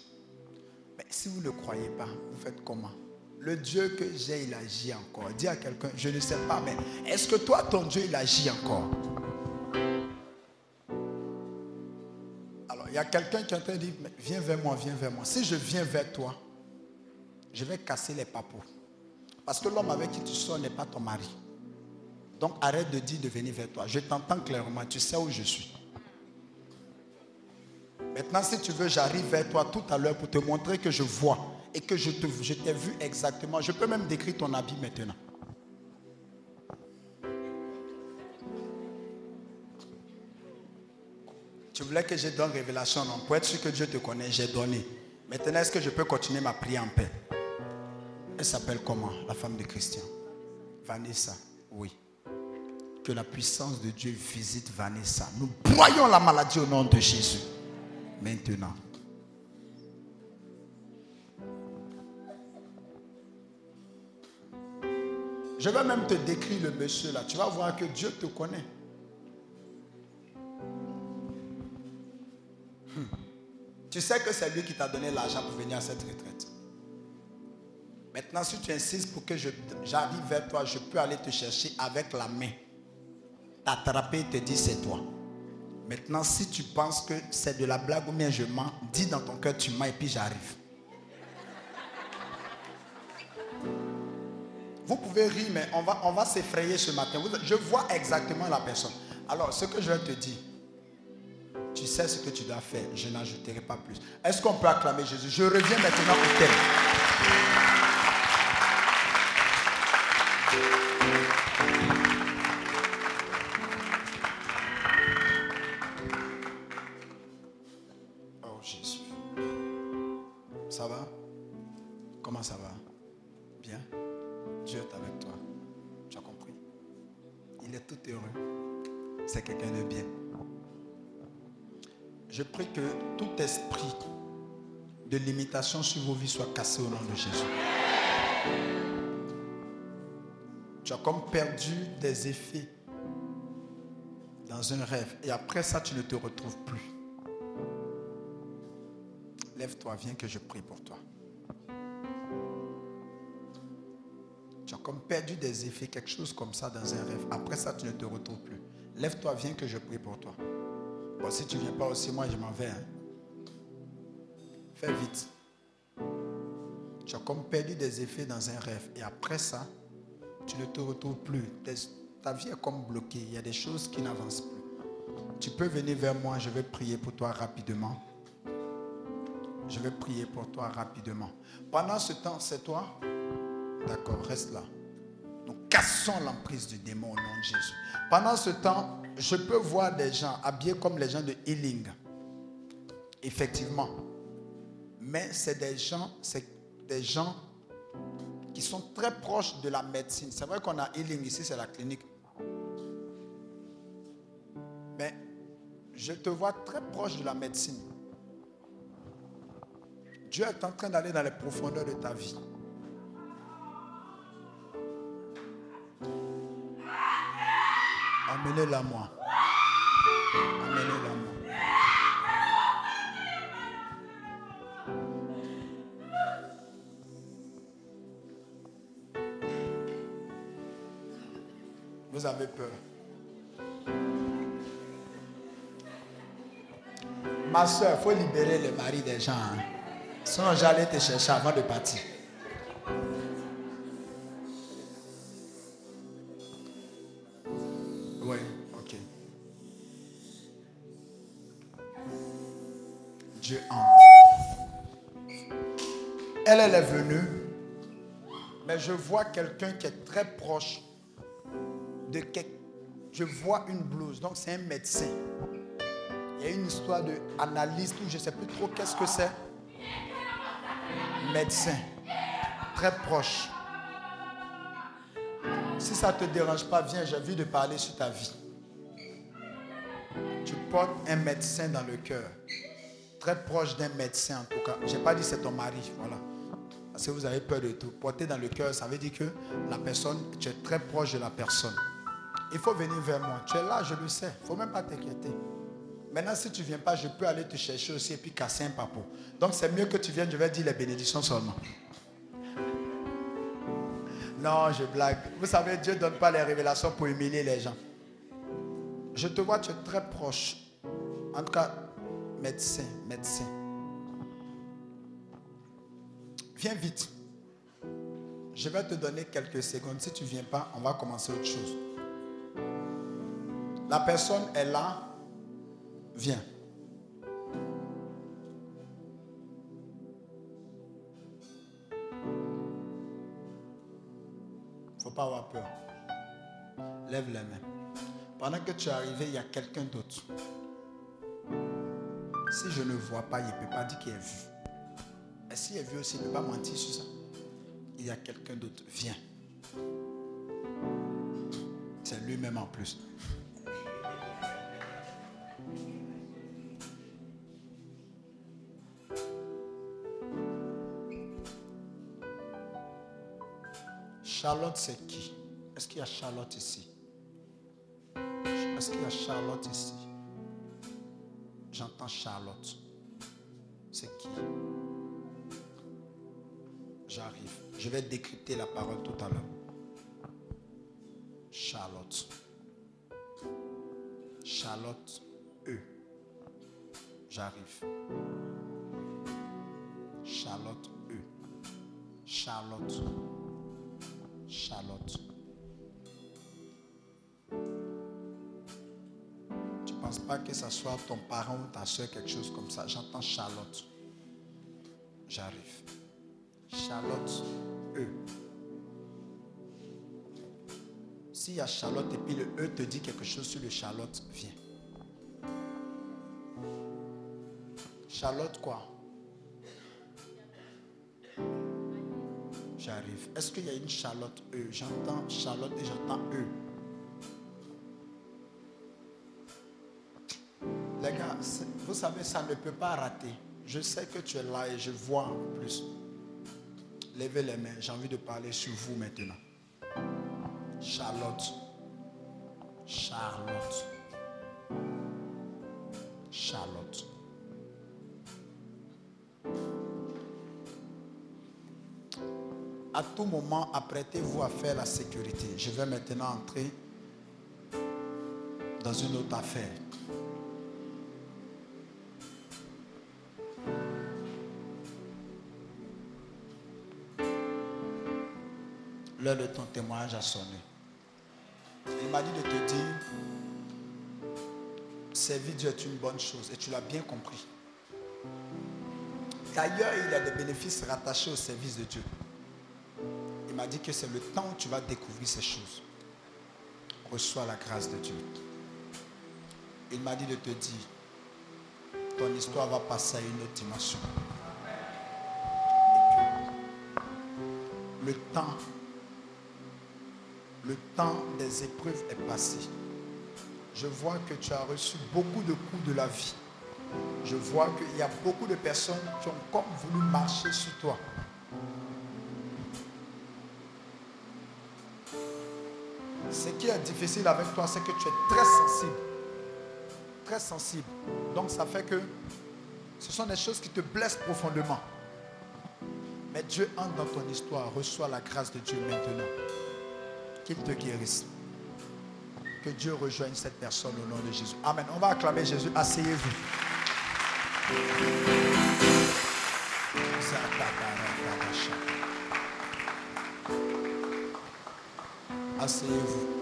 Speaker 2: Mais si vous ne le croyez pas, vous faites comment? Le Dieu que j'ai, il agit encore. Dis à quelqu'un, je ne sais pas, mais est-ce que toi, ton Dieu, il agit encore? Alors, il y a quelqu'un qui est en train de dire, viens vers moi, viens vers moi. Si je viens vers toi, je vais casser les papous. Parce que l'homme avec qui tu sors n'est pas ton mari. Donc arrête de dire de venir vers toi. Je t'entends clairement, tu sais où je suis. Maintenant, si tu veux, j'arrive vers toi tout à l'heure pour te montrer que je vois et que je t'ai vu exactement. Je peux même décrire ton habit maintenant. Tu voulais que je donne révélation, non? Pour être sûr que Dieu te connaît, j'ai donné. Maintenant, est-ce que je peux continuer ma prière en paix? Elle s'appelle comment La femme de Christian. Vanessa, oui. Que la puissance de Dieu visite Vanessa. Nous broyons la maladie au nom de Jésus. Maintenant. Je vais même te décrire le monsieur là. Tu vas voir que Dieu te connaît. Hmm. Tu sais que c'est lui qui t'a donné l'argent pour venir à cette retraite. Maintenant, si tu insistes pour que j'arrive vers toi, je peux aller te chercher avec la main. T'attraper et te dire c'est toi. Maintenant, si tu penses que c'est de la blague ou bien je mens, dis dans ton cœur tu mens et puis j'arrive. Vous pouvez rire, mais on va, on va s'effrayer ce matin. Je vois exactement la personne. Alors, ce que je vais te dire, tu sais ce que tu dois faire. Je n'ajouterai pas plus. Est-ce qu'on peut acclamer Jésus? Je reviens maintenant au thème. Sur vos vies soit cassée au nom de Jésus. Tu as comme perdu des effets dans un rêve et après ça, tu ne te retrouves plus. Lève-toi, viens que je prie pour toi. Tu as comme perdu des effets, quelque chose comme ça dans un rêve. Après ça, tu ne te retrouves plus. Lève-toi, viens que je prie pour toi. Bon, si tu ne viens pas aussi, moi, je m'en vais. Hein. Fais vite. Tu as comme perdu des effets dans un rêve. Et après ça, tu ne te retrouves plus. Ta vie est comme bloquée. Il y a des choses qui n'avancent plus. Tu peux venir vers moi. Je vais prier pour toi rapidement. Je vais prier pour toi rapidement. Pendant ce temps, c'est toi? D'accord, reste là. Nous cassons l'emprise du démon au nom de Jésus. Pendant ce temps, je peux voir des gens habillés comme les gens de Healing. Effectivement. Mais c'est des gens, c'est des gens qui sont très proches de la médecine. C'est vrai qu'on a healing ici, c'est la clinique. Mais je te vois très proche de la médecine. Dieu est en train d'aller dans les profondeurs de ta vie. Amenez-la moi. Vous avez peur. Ma soeur, il faut libérer les maris des gens. Hein. Sinon, j'allais te chercher avant de partir. Oui, ok. Dieu entre. Elle, elle est venue, mais je vois quelqu'un qui est très proche Je vois une blouse, donc c'est un médecin. Il y a une histoire d'analyse, je ne sais plus trop qu'est-ce que c'est. Médecin, très proche. Si ça ne te dérange pas, viens, j'ai envie de parler sur ta vie. Tu portes un médecin dans le cœur. Très proche d'un médecin en tout cas. Je n'ai pas dit c'est ton mari, voilà. Parce que vous avez peur de tout. Porter dans le cœur, ça veut dire que la personne, tu es très proche de la personne. Il faut venir vers moi. Tu es là, je le sais. Il ne faut même pas t'inquiéter. Maintenant, si tu ne viens pas, je peux aller te chercher aussi et puis casser un papo. Donc, c'est mieux que tu viennes, je vais dire les bénédictions seulement. Non, je blague. Vous savez, Dieu ne donne pas les révélations pour humilier les gens. Je te vois, tu es très proche. En tout cas, médecin, médecin. Viens vite. Je vais te donner quelques secondes. Si tu ne viens pas, on va commencer autre chose. La personne est là. Viens. Faut pas avoir peur. Lève les mains. Pendant que tu es arrivé, il y a quelqu'un d'autre. Si je ne vois pas, il ne peut pas dire qu'il est vu. Et s'il est vu aussi, il ne peut pas mentir sur ça. Il y a quelqu'un d'autre. Viens. C'est lui-même en plus. Charlotte, c'est qui? Est-ce qu'il y a Charlotte ici? Est-ce qu'il y a Charlotte ici? J'entends Charlotte. C'est qui? J'arrive. Je vais décrypter la parole tout à l'heure. Charlotte. Charlotte E. J'arrive. Charlotte E. Charlotte. Charlotte. Tu ne penses pas que ce soit ton parent ou ta soeur, quelque chose comme ça? J'entends Charlotte. J'arrive. Charlotte E. S'il y a Charlotte et puis le E te dit quelque chose sur le Charlotte, viens. Charlotte quoi? J'arrive. Est-ce qu'il y a une Charlotte E? J'entends Charlotte et j'entends E. Les gars, vous savez, ça ne peut pas rater. Je sais que tu es là et je vois en plus. Levez les mains. J'ai envie de parler sur vous maintenant. Charlotte. Charlotte. Charlotte. À tout moment, apprêtez-vous à faire la sécurité. Je vais maintenant entrer dans une autre affaire. L'heure de ton témoignage a sonné. Il m'a dit de te dire, servir Dieu est une bonne chose et tu l'as bien compris. D'ailleurs, il y a des bénéfices rattachés au service de Dieu. Il m'a dit que c'est le temps où tu vas découvrir ces choses. Reçois la grâce de Dieu. Il m'a dit de te dire, ton histoire va passer à une autre dimension. le temps le temps des épreuves est passé. Je vois que tu as reçu beaucoup de coups de la vie. je vois qu'il y a beaucoup de personnes qui ont comme voulu marcher sur toi. Difficile avec toi, c'est que tu es très sensible. Très sensible. Donc ça fait que ce sont des choses qui te blessent profondément. Mais Dieu entre dans ton histoire. Reçois la grâce de Dieu maintenant. Qu'il te guérisse. Que Dieu rejoigne cette personne au nom de Jésus. Amen. On va acclamer Jésus. Asseyez-vous. Asseyez-vous.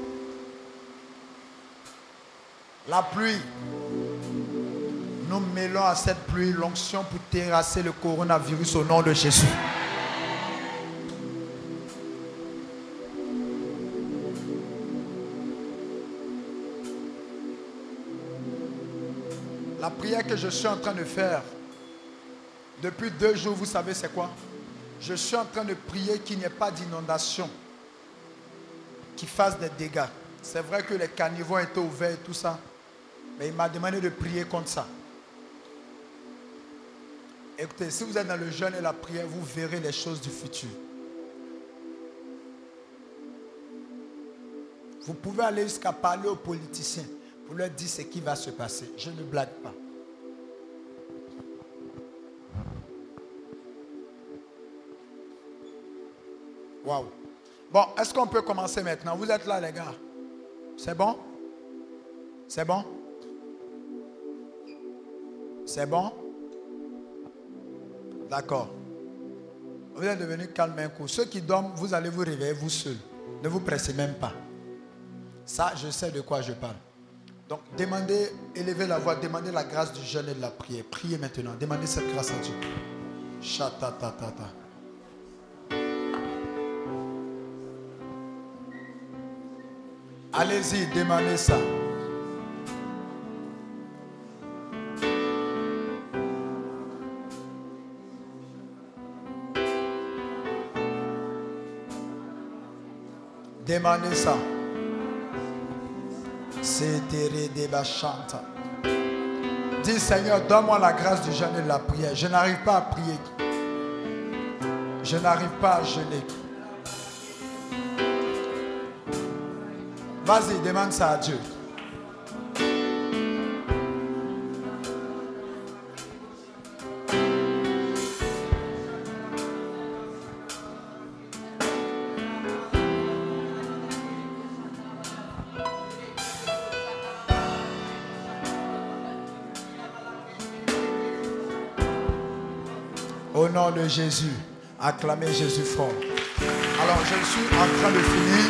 Speaker 2: La pluie. Nous mêlons à cette pluie l'onction pour terrasser le coronavirus au nom de Jésus. La prière que je suis en train de faire depuis deux jours, vous savez c'est quoi? Je suis en train de prier qu'il n'y ait pas d'inondation qui fasse des dégâts. C'est vrai que les caniveaux étaient ouverts et tout ça, mais il m'a demandé de prier contre ça. Écoutez, si vous êtes dans le jeûne et la prière, vous verrez les choses du futur. Vous pouvez aller jusqu'à parler aux politiciens pour leur dire ce qui va se passer. Je ne blague pas. Waouh. Bon, est-ce qu'on peut commencer maintenant? Vous êtes là, les gars. C'est bon? C'est bon? C'est bon? D'accord. Vous êtes devenu calme un coup. Ceux qui dorment, vous allez vous réveiller vous seuls. Ne vous pressez même pas. Ça, je sais de quoi je parle. Donc, demandez, élevez la voix, demandez la grâce du jeûne et de la prière. Priez maintenant, demandez cette grâce à Dieu. Chatatatata. Allez-y, demandez ça. Chante. Dis Seigneur, donne-moi la grâce du jeûne et de la prière. Je n'arrive pas à prier. Je n'arrive pas à jeûner. Vas-y, demande ça à Dieu. De Jésus, acclamez Jésus fort. Alors, je suis en train de finir.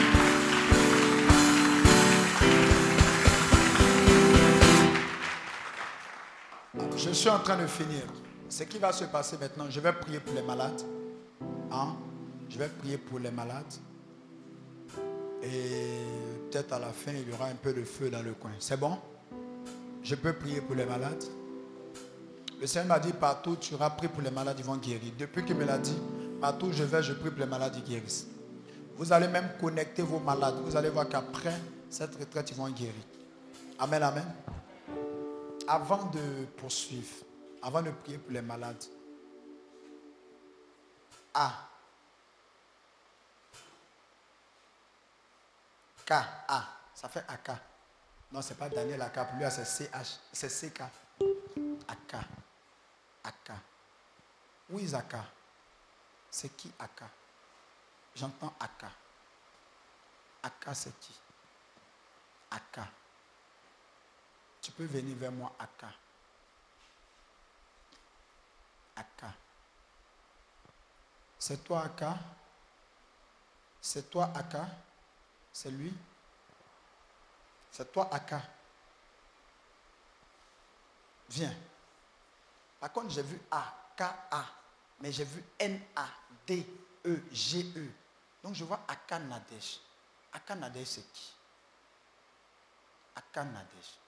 Speaker 2: Je suis en train de finir. Ce qui va se passer maintenant, je vais prier pour les malades. Hein? Je vais prier pour les malades. Et peut-être à la fin, il y aura un peu de feu dans le coin. C'est bon? Je peux prier pour les malades? Le Seigneur m'a dit, partout tu auras prié pour les malades, ils vont guérir. Depuis qu'il me l'a dit, partout où je vais, je prie pour les malades, ils guérissent. Vous allez même connecter vos malades. Vous allez voir qu'après cette retraite, ils vont guérir. Amen, amen. Avant de poursuivre, avant de prier pour les malades, A. K, A. Ça fait AK. Non, ce n'est pas Daniel AK. Lui, c'est CH. C'est CK. AK. AK. Où est AK? C'est qui AK? J'entends AK. AK, c'est qui? AK. Tu peux venir vers moi, AK. AK. C'est toi, AK. C'est toi, AK. C'est lui? C'est toi, AK. Viens. Par contre, j'ai vu A, K, A. Mais j'ai vu N, A, D, E, G, E. Donc je vois AK Nadesh. AK Nadesh, c'est qui? AK Nadesh.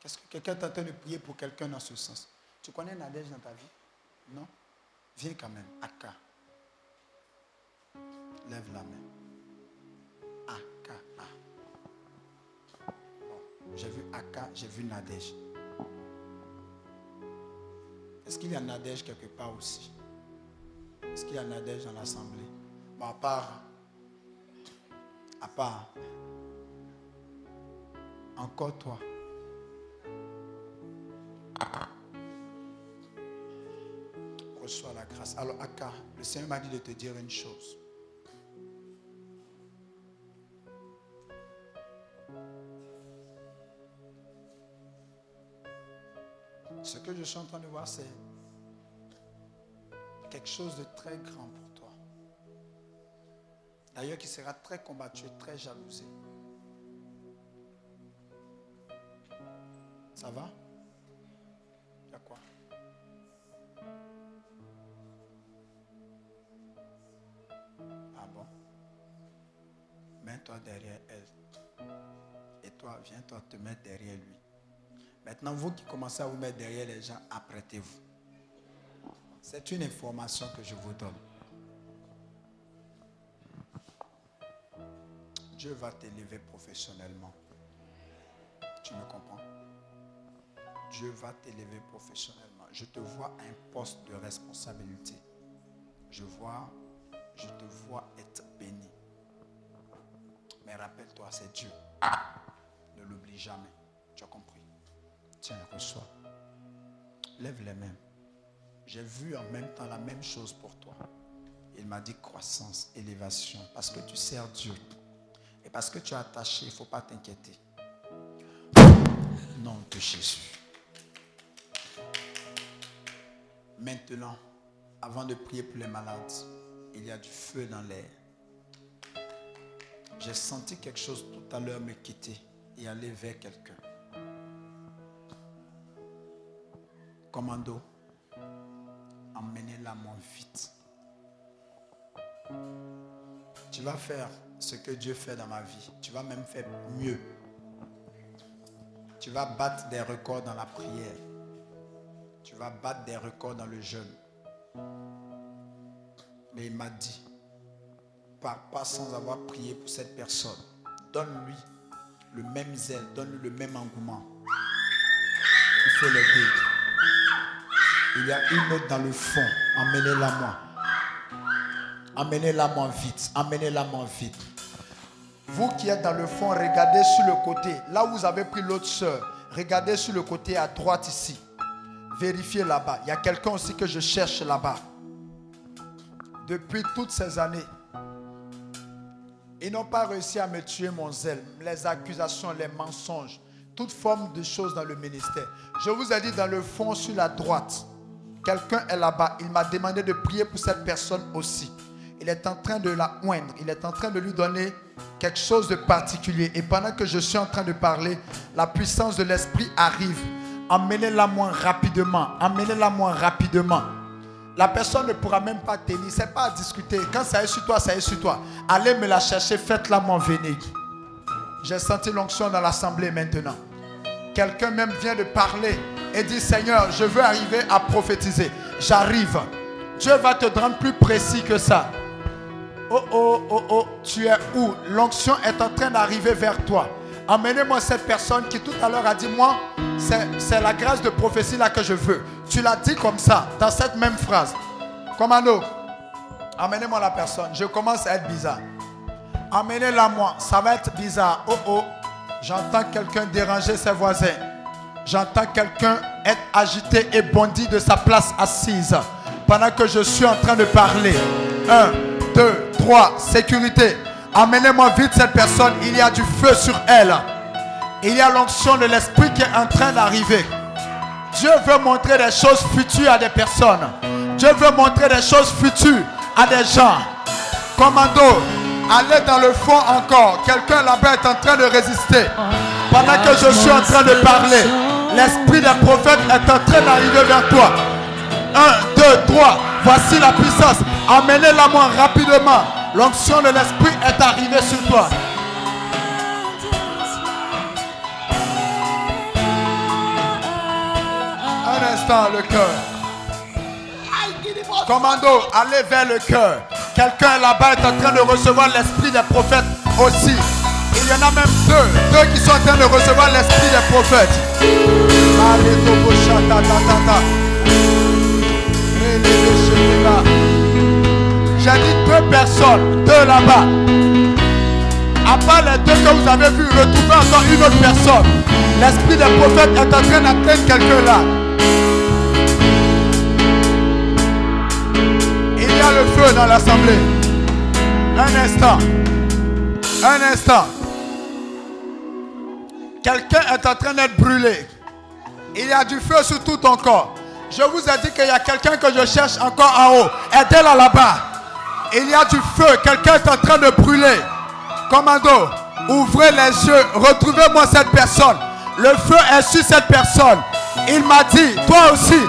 Speaker 2: Qu'est-ce que quelqu'un est en train de prier pour quelqu'un dans ce sens? Tu connais Nadège dans ta vie? Non? Viens quand même. Aka. Lève la main. J'ai vu Aka, j'ai vu Nadège. Est-ce qu'il y a Nadège quelque part aussi? Est-ce qu'il y a Nadège dans l'assemblée? Bon, à part. À part. Encore toi. Reçois la grâce. Alors, Aka, le Seigneur m'a dit de te dire une chose. Ce que je suis en train de voir, c'est quelque chose de très grand pour toi. D'ailleurs, qui sera très combattu, très jalousé. Ça va? Il y a quoi? Ah bon? Mets-toi derrière elle. Et toi, viens-toi te mettre derrière lui. Maintenant, vous qui commencez à vous mettre derrière les gens, apprêtez-vous. C'est une information que je vous donne. Dieu va t'élever professionnellement. Tu me comprends? Dieu va t'élever professionnellement. Je te vois à un poste de responsabilité. Je vois, je te vois être béni. Mais rappelle-toi, c'est Dieu. Ne l'oublie jamais. Tu as compris? Tiens, reçois. Lève les mains. J'ai vu en même temps la même chose pour toi. Il m'a dit croissance, élévation, parce que tu sers Dieu. Et parce que tu es attaché, il ne faut pas t'inquiéter. Nom de Jésus. Maintenant, avant de prier pour les malades, il y a du feu dans l'air. J'ai senti quelque chose tout à l'heure me quitter et aller vers quelqu'un. Commando, emmenez-la vite. Tu vas faire ce que Dieu fait dans ma vie. Tu vas même faire mieux. Tu vas battre des records dans la prière. Tu vas battre des records dans le jeûne. Mais il m'a dit, pars pas sans avoir prié pour cette personne. Donne-lui le même zèle, donne-lui le même engouement. Il faut l'aider. Il y a une autre dans le fond. Emmenez-la moi. Emmenez-la moi vite. Emmenez-la moi vite. Vous qui êtes dans le fond, regardez sur le côté. Là où vous avez pris l'autre soeur, regardez sur le côté à droite ici. Vérifiez là-bas. Il y a quelqu'un aussi que je cherche là-bas. Depuis toutes ces années, ils n'ont pas réussi à me tuer mon zèle. Les accusations, les mensonges, toute forme de choses dans le ministère. Je vous ai dit dans le fond sur la droite, quelqu'un est là-bas. Il m'a demandé de prier pour cette personne aussi. Il est en train de la oindre. Il est en train de lui donner quelque chose de particulier. Et pendant que je suis en train de parler, la puissance de l'esprit arrive. Emmenez-la moins rapidement. Emmenez-la moins rapidement. La personne ne pourra même pas tenir. C'est pas à discuter. Quand ça est sur toi, ça est sur toi. Allez me la chercher. Faites-la m'en venir. J'ai senti l'onction dans l'assemblée maintenant. Quelqu'un même vient de parler et dit Seigneur, je veux arriver à prophétiser. J'arrive. Dieu va te rendre plus précis que ça. Oh oh oh oh, tu es où? L'onction est en train d'arriver vers toi. Emmenez-moi cette personne qui tout à l'heure a dit Moi, c'est la grâce de prophétie là que je veux. Tu l'as dit comme ça, dans cette même phrase. Commando, amenez-moi la personne. Je commence à être bizarre. Amenez-la moi, ça va être bizarre. Oh oh, j'entends quelqu'un déranger ses voisins. J'entends quelqu'un être agité et bondi de sa place assise pendant que je suis en train de parler. Un, deux, trois, sécurité. Amenez-moi vite cette personne. Il y a du feu sur elle. Il y a l'onction de l'esprit qui est en train d'arriver. Dieu veut montrer des choses futures à des personnes. Dieu veut montrer des choses futures à des gens. Commando, allez dans le fond encore. Quelqu'un là-bas est en train de résister. Pendant que je suis en train de parler, l'esprit des prophètes est en train d'arriver vers toi. Un, deux, trois. Voici la puissance. Amenez-la moi rapidement. L'onction de l'esprit est arrivée sur toi. Un instant, le cœur. Commando, allez vers le cœur. Quelqu'un là-bas est en train de recevoir l'esprit des prophètes aussi. Il y en a même deux, deux qui sont en train de recevoir l'esprit des prophètes. J'ai dit deux personnes, deux là-bas. À part les deux que vous avez vus, retrouvez encore une autre personne. L'esprit des prophètes est en train d'atteindre quelqu'un là. Il y a le feu dans l'assemblée. Un instant. Un instant. Quelqu'un est en train d'être brûlé. Il y a du feu sur tout ton corps. Je vous ai dit qu'il y a quelqu'un que je cherche encore en haut. Aidez-la là-bas. Il y a du feu. Quelqu'un est en train de brûler. Commando, ouvrez les yeux. Retrouvez-moi cette personne. Le feu est sur cette personne. Il m'a dit, toi aussi,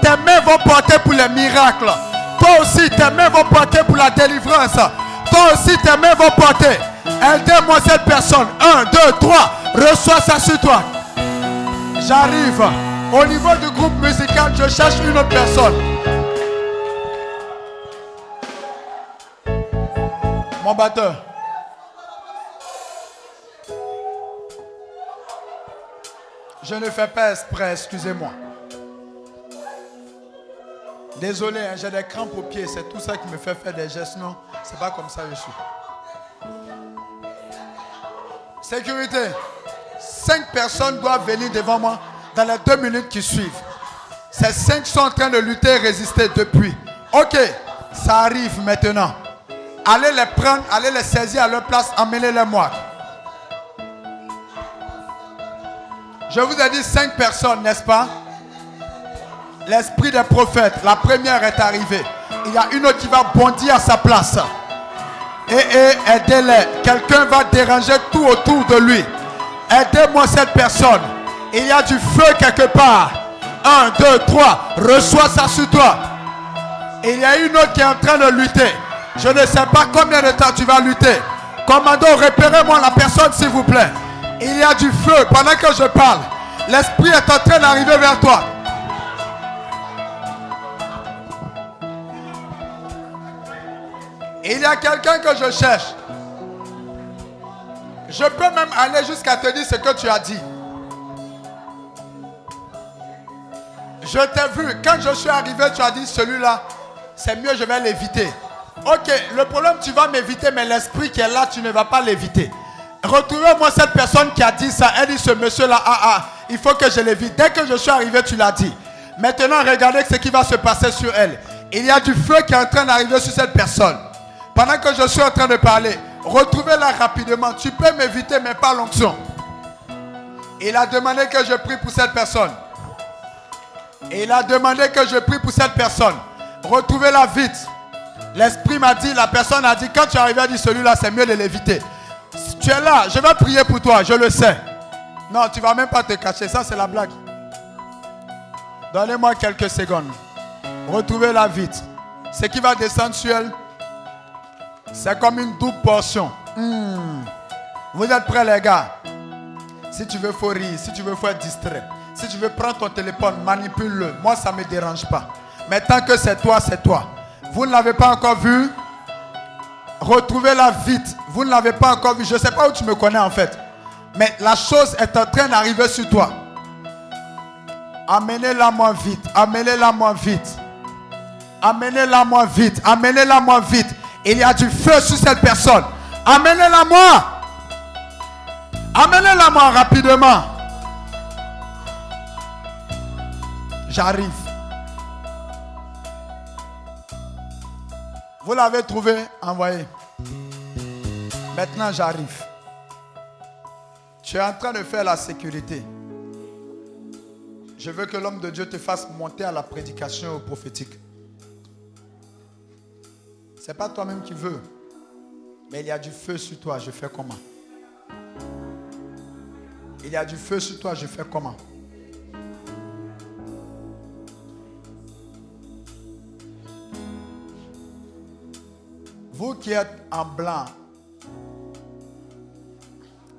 Speaker 2: tes mains vont porter pour les miracles. Toi aussi, tes mains vont porter pour la délivrance. Toi aussi, tes mains vont porter. Aidez-moi cette personne. Un, deux, trois. Reçois ça sur toi. J'arrive. Au niveau du groupe musical, je cherche une autre personne. Mon batteur. Je ne fais pas exprès, excusez-moi. Désolé, hein, j'ai des crampes aux pieds, c'est tout ça qui me fait faire des gestes. Non, c'est pas comme ça je suis. Sécurité. Cinq personnes doivent venir devant moi dans les deux minutes qui suivent. Ces cinq sont en train de lutter et résister depuis. Ok, ça arrive maintenant. Allez les prendre, allez les saisir à leur place, amenez-les moi. Je vous ai dit cinq personnes, n'est-ce pas? L'esprit des prophètes, la première est arrivée. Il y a une autre qui va bondir à sa place. Et, et aidez-les. Quelqu'un va déranger tout autour de lui. Aidez-moi cette personne. Il y a du feu quelque part. Un, deux, trois. Reçois ça sur toi. Il y a une autre qui est en train de lutter. Je ne sais pas combien de temps tu vas lutter. Commando, repérez-moi la personne, s'il vous plaît. Il y a du feu pendant que je parle. L'esprit est en train d'arriver vers toi. Il y a quelqu'un que je cherche. Je peux même aller jusqu'à te dire ce que tu as dit. Je t'ai vu. Quand je suis arrivé, tu as dit celui-là, c'est mieux, je vais l'éviter. Ok, le problème, tu vas m'éviter, mais l'esprit qui est là, tu ne vas pas l'éviter. Retrouvez-moi cette personne qui a dit ça. Elle dit ce monsieur-là, ah ah, il faut que je l'évite. Dès que je suis arrivé, tu l'as dit. Maintenant, regardez ce qui va se passer sur elle. Il y a du feu qui est en train d'arriver sur cette personne. Pendant que je suis en train de parler, retrouvez-la rapidement. Tu peux m'éviter, mais pas l'onction. Il a demandé que je prie pour cette personne. Il a demandé que je prie pour cette personne. Retrouvez-la vite. L'esprit m'a dit, la personne a dit, quand tu arrives à dire celui-là, c'est mieux de l'éviter. Tu es là, je vais prier pour toi, je le sais. Non, tu ne vas même pas te cacher, ça c'est la blague. Donnez-moi quelques secondes. Retrouvez-la vite. Ce qui va descendre sur elle, c'est comme une double portion. Hmm. Vous êtes prêts les gars? Si tu veux, faut rire. Si tu veux, faut être distrait. Si tu veux prendre ton téléphone, manipule-le. Moi, ça ne me dérange pas. Mais tant que c'est toi, c'est toi. Vous ne l'avez pas encore vu? Retrouvez-la vite. Vous ne l'avez pas encore vu. Je ne sais pas où tu me connais en fait. Mais la chose est en train d'arriver sur toi. Amenez-la moi vite. Amenez-la moi vite. Amenez-la moi vite. Amenez-la moi vite. Il y a du feu sur cette personne. Amenez-la moi. Amenez-la moi rapidement. J'arrive. Vous l'avez trouvé, envoyé. Maintenant, j'arrive. Tu es en train de faire la sécurité. Je veux que l'homme de Dieu te fasse monter à la prédication prophétique. N'est pas toi-même qui veux. Mais il y a du feu sur toi, je fais comment? Il y a du feu sur toi, je fais comment? Vous qui êtes en blanc,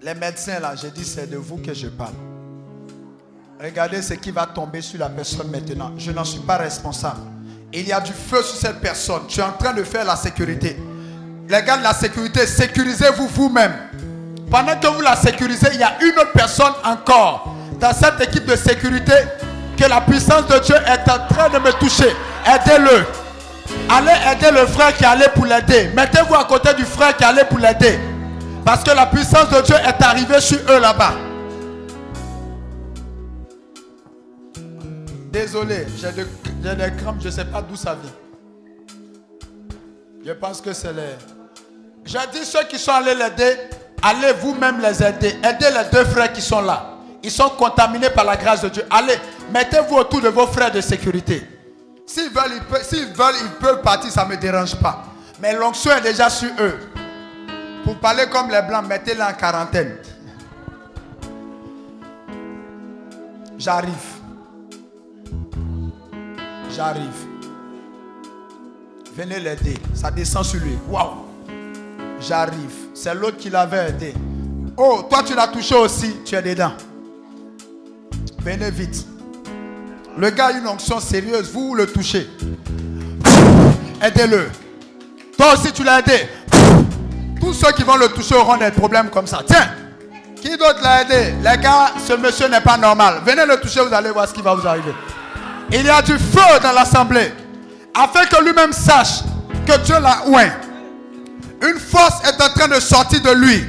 Speaker 2: les médecins là, j'ai dit c'est de vous que je parle. Regardez ce qui va tomber sur la personne maintenant. Je n'en suis pas responsable. Il y a du feu sur cette personne. Tu es en train de faire la sécurité. Les gars de la sécurité, sécurisez-vous vous-même. Pendant que vous la sécurisez, il y a une autre personne encore dans cette équipe de sécurité que la puissance de Dieu est en train de me toucher. Aidez-le. Allez aider le frère qui allait pour l'aider. Mettez-vous à côté du frère qui allait pour l'aider. Parce que la puissance de Dieu est arrivée sur eux là-bas. Désolé, j'ai des crampes, je ne sais pas d'où ça vient. Je pense que c'est les... J'ai dit ceux qui sont allés l'aider, allez vous-même les aider. Aidez les deux frères qui sont là. Ils sont contaminés par la grâce de Dieu. Allez, mettez-vous autour de vos frères de sécurité. S'ils veulent, s'ils veulent, ils peuvent partir, ça ne me dérange pas. Mais l'onction est déjà sur eux. Pour parler comme les blancs, mettez-les en quarantaine. J'arrive. J'arrive. Venez l'aider. Ça descend sur lui. Waouh. J'arrive. C'est l'autre qui l'avait aidé. Oh, toi tu l'as touché aussi. Tu es dedans. Venez vite. Le gars a une onction sérieuse, vous le touchez. Aidez-le. Toi aussi tu l'as aidé. Tous ceux qui vont le toucher auront des problèmes comme ça. Tiens, qui d'autre l'a aidé? Les gars, ce monsieur n'est pas normal. Venez le toucher, vous allez voir ce qui va vous arriver. Il y a du feu dans l'assemblée. Afin que lui-même sache que Dieu l'a ouin. Une force est en train de sortir de lui.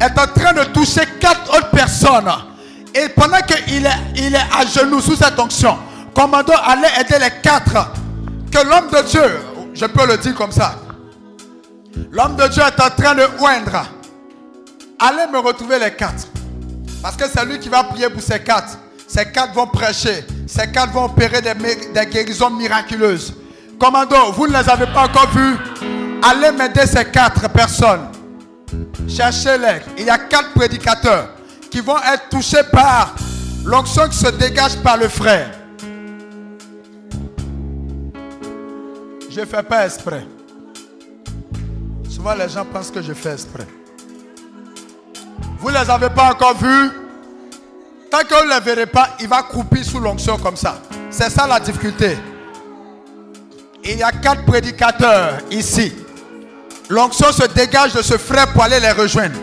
Speaker 2: Est en train de toucher quatre autres personnes. Et pendant qu'il est, il est à genoux sous cette onction, commando allait aider les quatre. Que l'homme de Dieu, je peux le dire comme ça, l'homme de Dieu est en train de oindre. Allez me retrouver les quatre. Parce que c'est lui qui va prier pour ces quatre. Ces quatre vont prêcher. Ces quatre vont opérer des, guérisons miraculeuses. Commando, vous ne les avez pas encore vus. Allez m'aider ces quatre personnes. Cherchez-les. Il y a quatre prédicateurs qui vont être touchés par l'onction qui se dégage par le frère. Je ne fais pas exprès. Souvent les gens pensent que je fais exprès. Vous ne les avez pas encore vus. Que vous ne les verrez pas, il va croupir sous l'onction comme ça. C'est ça la difficulté. Il y a quatre prédicateurs ici. L'onction se dégage de ce frère pour aller les rejoindre.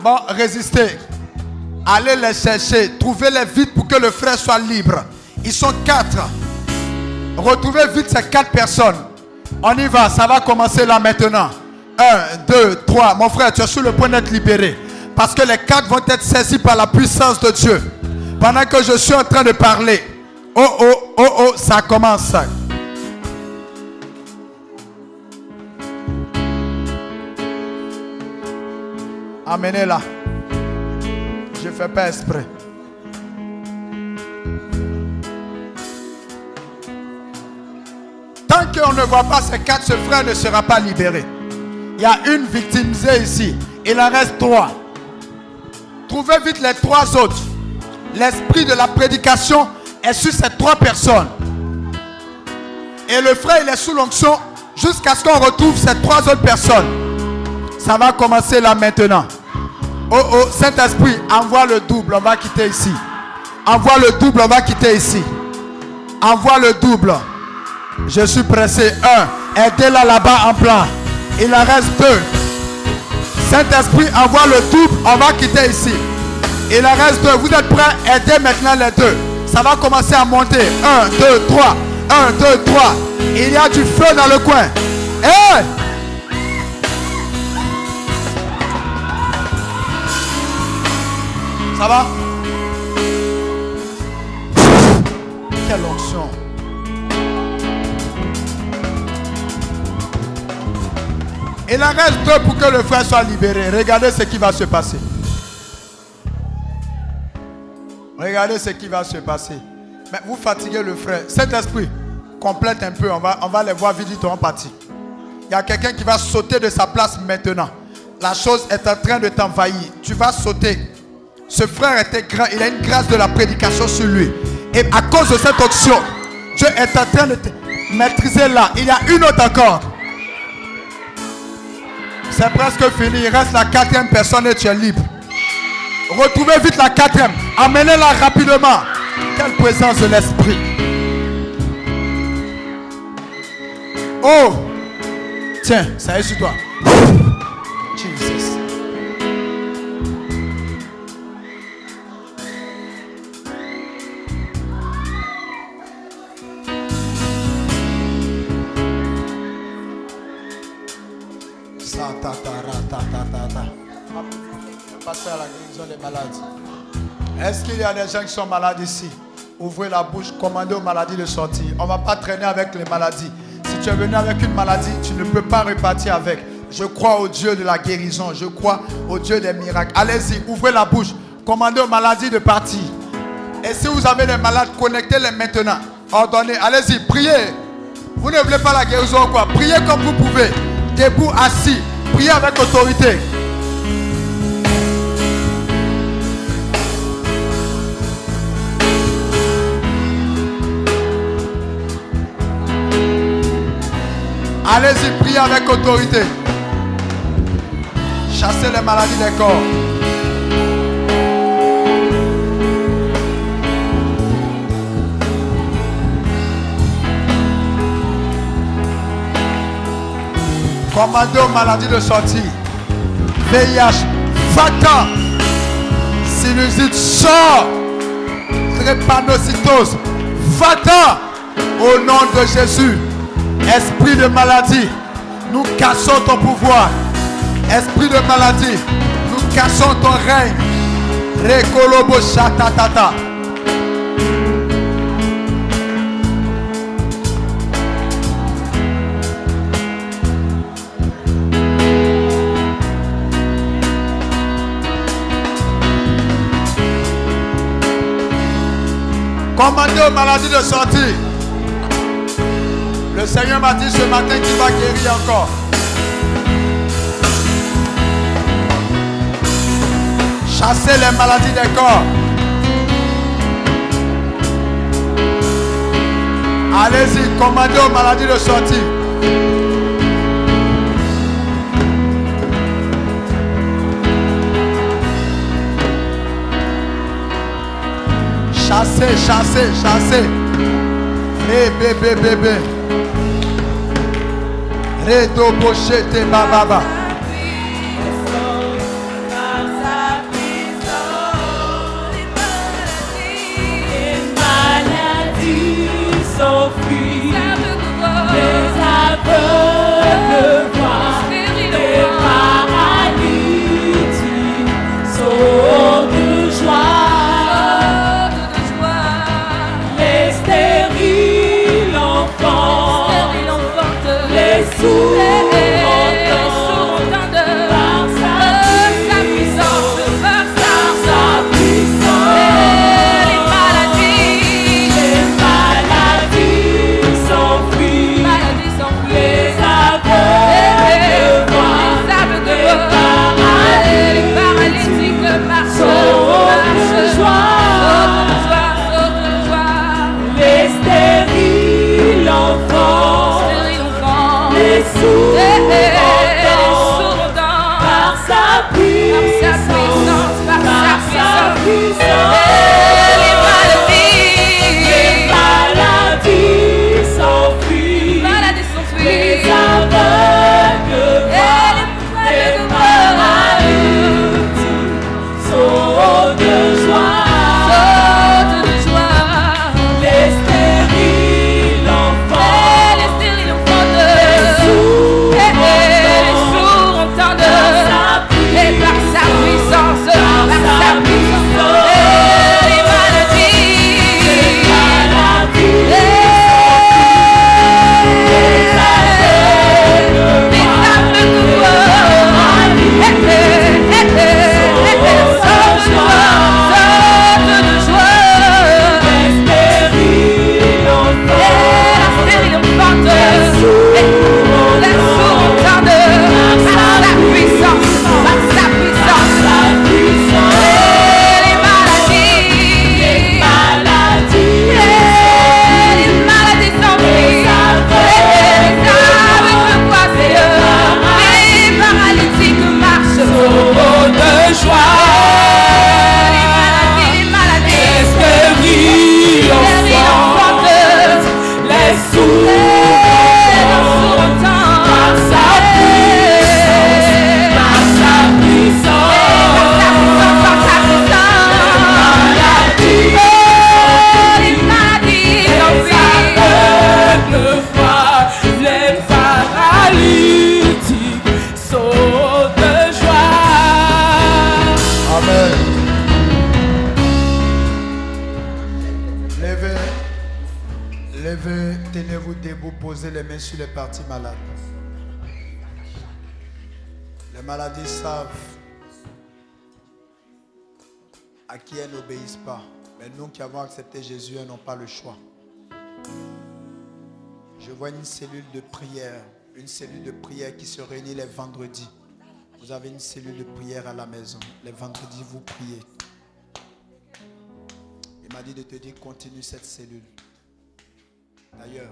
Speaker 2: Bon, résistez. Allez les chercher. Trouvez-les vite pour que le frère soit libre. Ils sont quatre. Retrouvez vite ces quatre personnes. On y va, ça va commencer là maintenant. Un, deux, trois. Mon frère, tu es sur le point d'être libéré. Parce que les quatre vont être saisis par la puissance de Dieu. Pendant que je suis en train de parler. Oh, oh, oh, oh, ça commence. Amenez-la. Je ne fais pas exprès. Tant qu'on ne voit pas ces quatre, ce frère ne sera pas libéré. Il y a une victimisée ici. Il en reste trois. Trouvez vite les trois autres. L'esprit de la prédication est sur ces trois personnes. Et le frère, il est sous l'onction jusqu'à ce qu'on retrouve ces trois autres personnes. Ça va commencer là maintenant. Oh oh, Saint-Esprit, envoie le double, on va quitter ici. Envoie le double, on va quitter ici. Envoie le double. Je suis pressé. Un, aidez-la là-bas en plan. Il en reste deux. Saint-Esprit, envoie le double, on va quitter ici. Il en reste deux. Vous êtes prêts? Aidez maintenant les deux. Ça va commencer à monter. Un, deux, trois. Un, deux, trois. Il y a du feu dans le coin. Hé Ça va? Quelle onction. Il en reste deux pour que le frère soit libéré. Regardez ce qui va se passer. Regardez ce qui va se passer. Mais vous fatiguez le frère. Cet esprit complète un peu. On va, on va les voir vite en partie. Il y a quelqu'un qui va sauter de sa place maintenant. La chose est en train de t'envahir. Tu vas sauter. Ce frère était grand. Il a une grâce de la prédication sur lui. Et à cause de cette option, Dieu est en train de te maîtriser là. Il y a une autre encore. C'est presque fini. Il reste la quatrième personne et tu es libre. Retrouvez vite la quatrième. Amenez-la rapidement. Quelle présence de l'esprit. Oh. Tiens, ça est sur toi. Jesus. La des maladies. Est-ce qu'il y a des gens qui sont malades ici? Ouvrez la bouche, commandez aux maladies de sortir. On ne va pas traîner avec les maladies. Si tu es venu avec une maladie, tu ne peux pas repartir avec. Je crois au Dieu de la guérison. Je crois au Dieu des miracles. Allez-y, ouvrez la bouche. Commandez aux maladies de partir. Et si vous avez des malades, connectez-les maintenant. Ordonnez. Allez-y, priez. Vous ne voulez pas la guérison ou quoi? Priez comme vous pouvez. Debout, assis. Priez avec autorité. Allez-y, priez avec autorité. Chassez les maladies des corps. Commandez aux maladies de sortir. VIH, Fata, sinusite, sort. Drépanocytose, Fata, au nom de Jésus. Esprit de maladie, nous cassons ton pouvoir. Esprit de maladie, nous cassons ton règne. Rekolobo shatatata. Commandez aux maladies de sortir. Le Seigneur m'a dit ce matin qu'il va guérir encore. Chassez les maladies des corps. Allez-y, commandez aux maladies de sortir. Chassez, chassez, chassez. Eh, bébé, bébé. Redo bochete bababa.
Speaker 3: s'enfuient, les aveugles sa
Speaker 2: à qui elles n'obéissent pas. Mais nous qui avons accepté Jésus, elles n'ont pas le choix. Je vois une cellule de prière, une cellule de prière qui se réunit les vendredis. Vous avez une cellule de prière à la maison. Les vendredis, vous priez. Il m'a dit de te dire, continue cette cellule. D'ailleurs,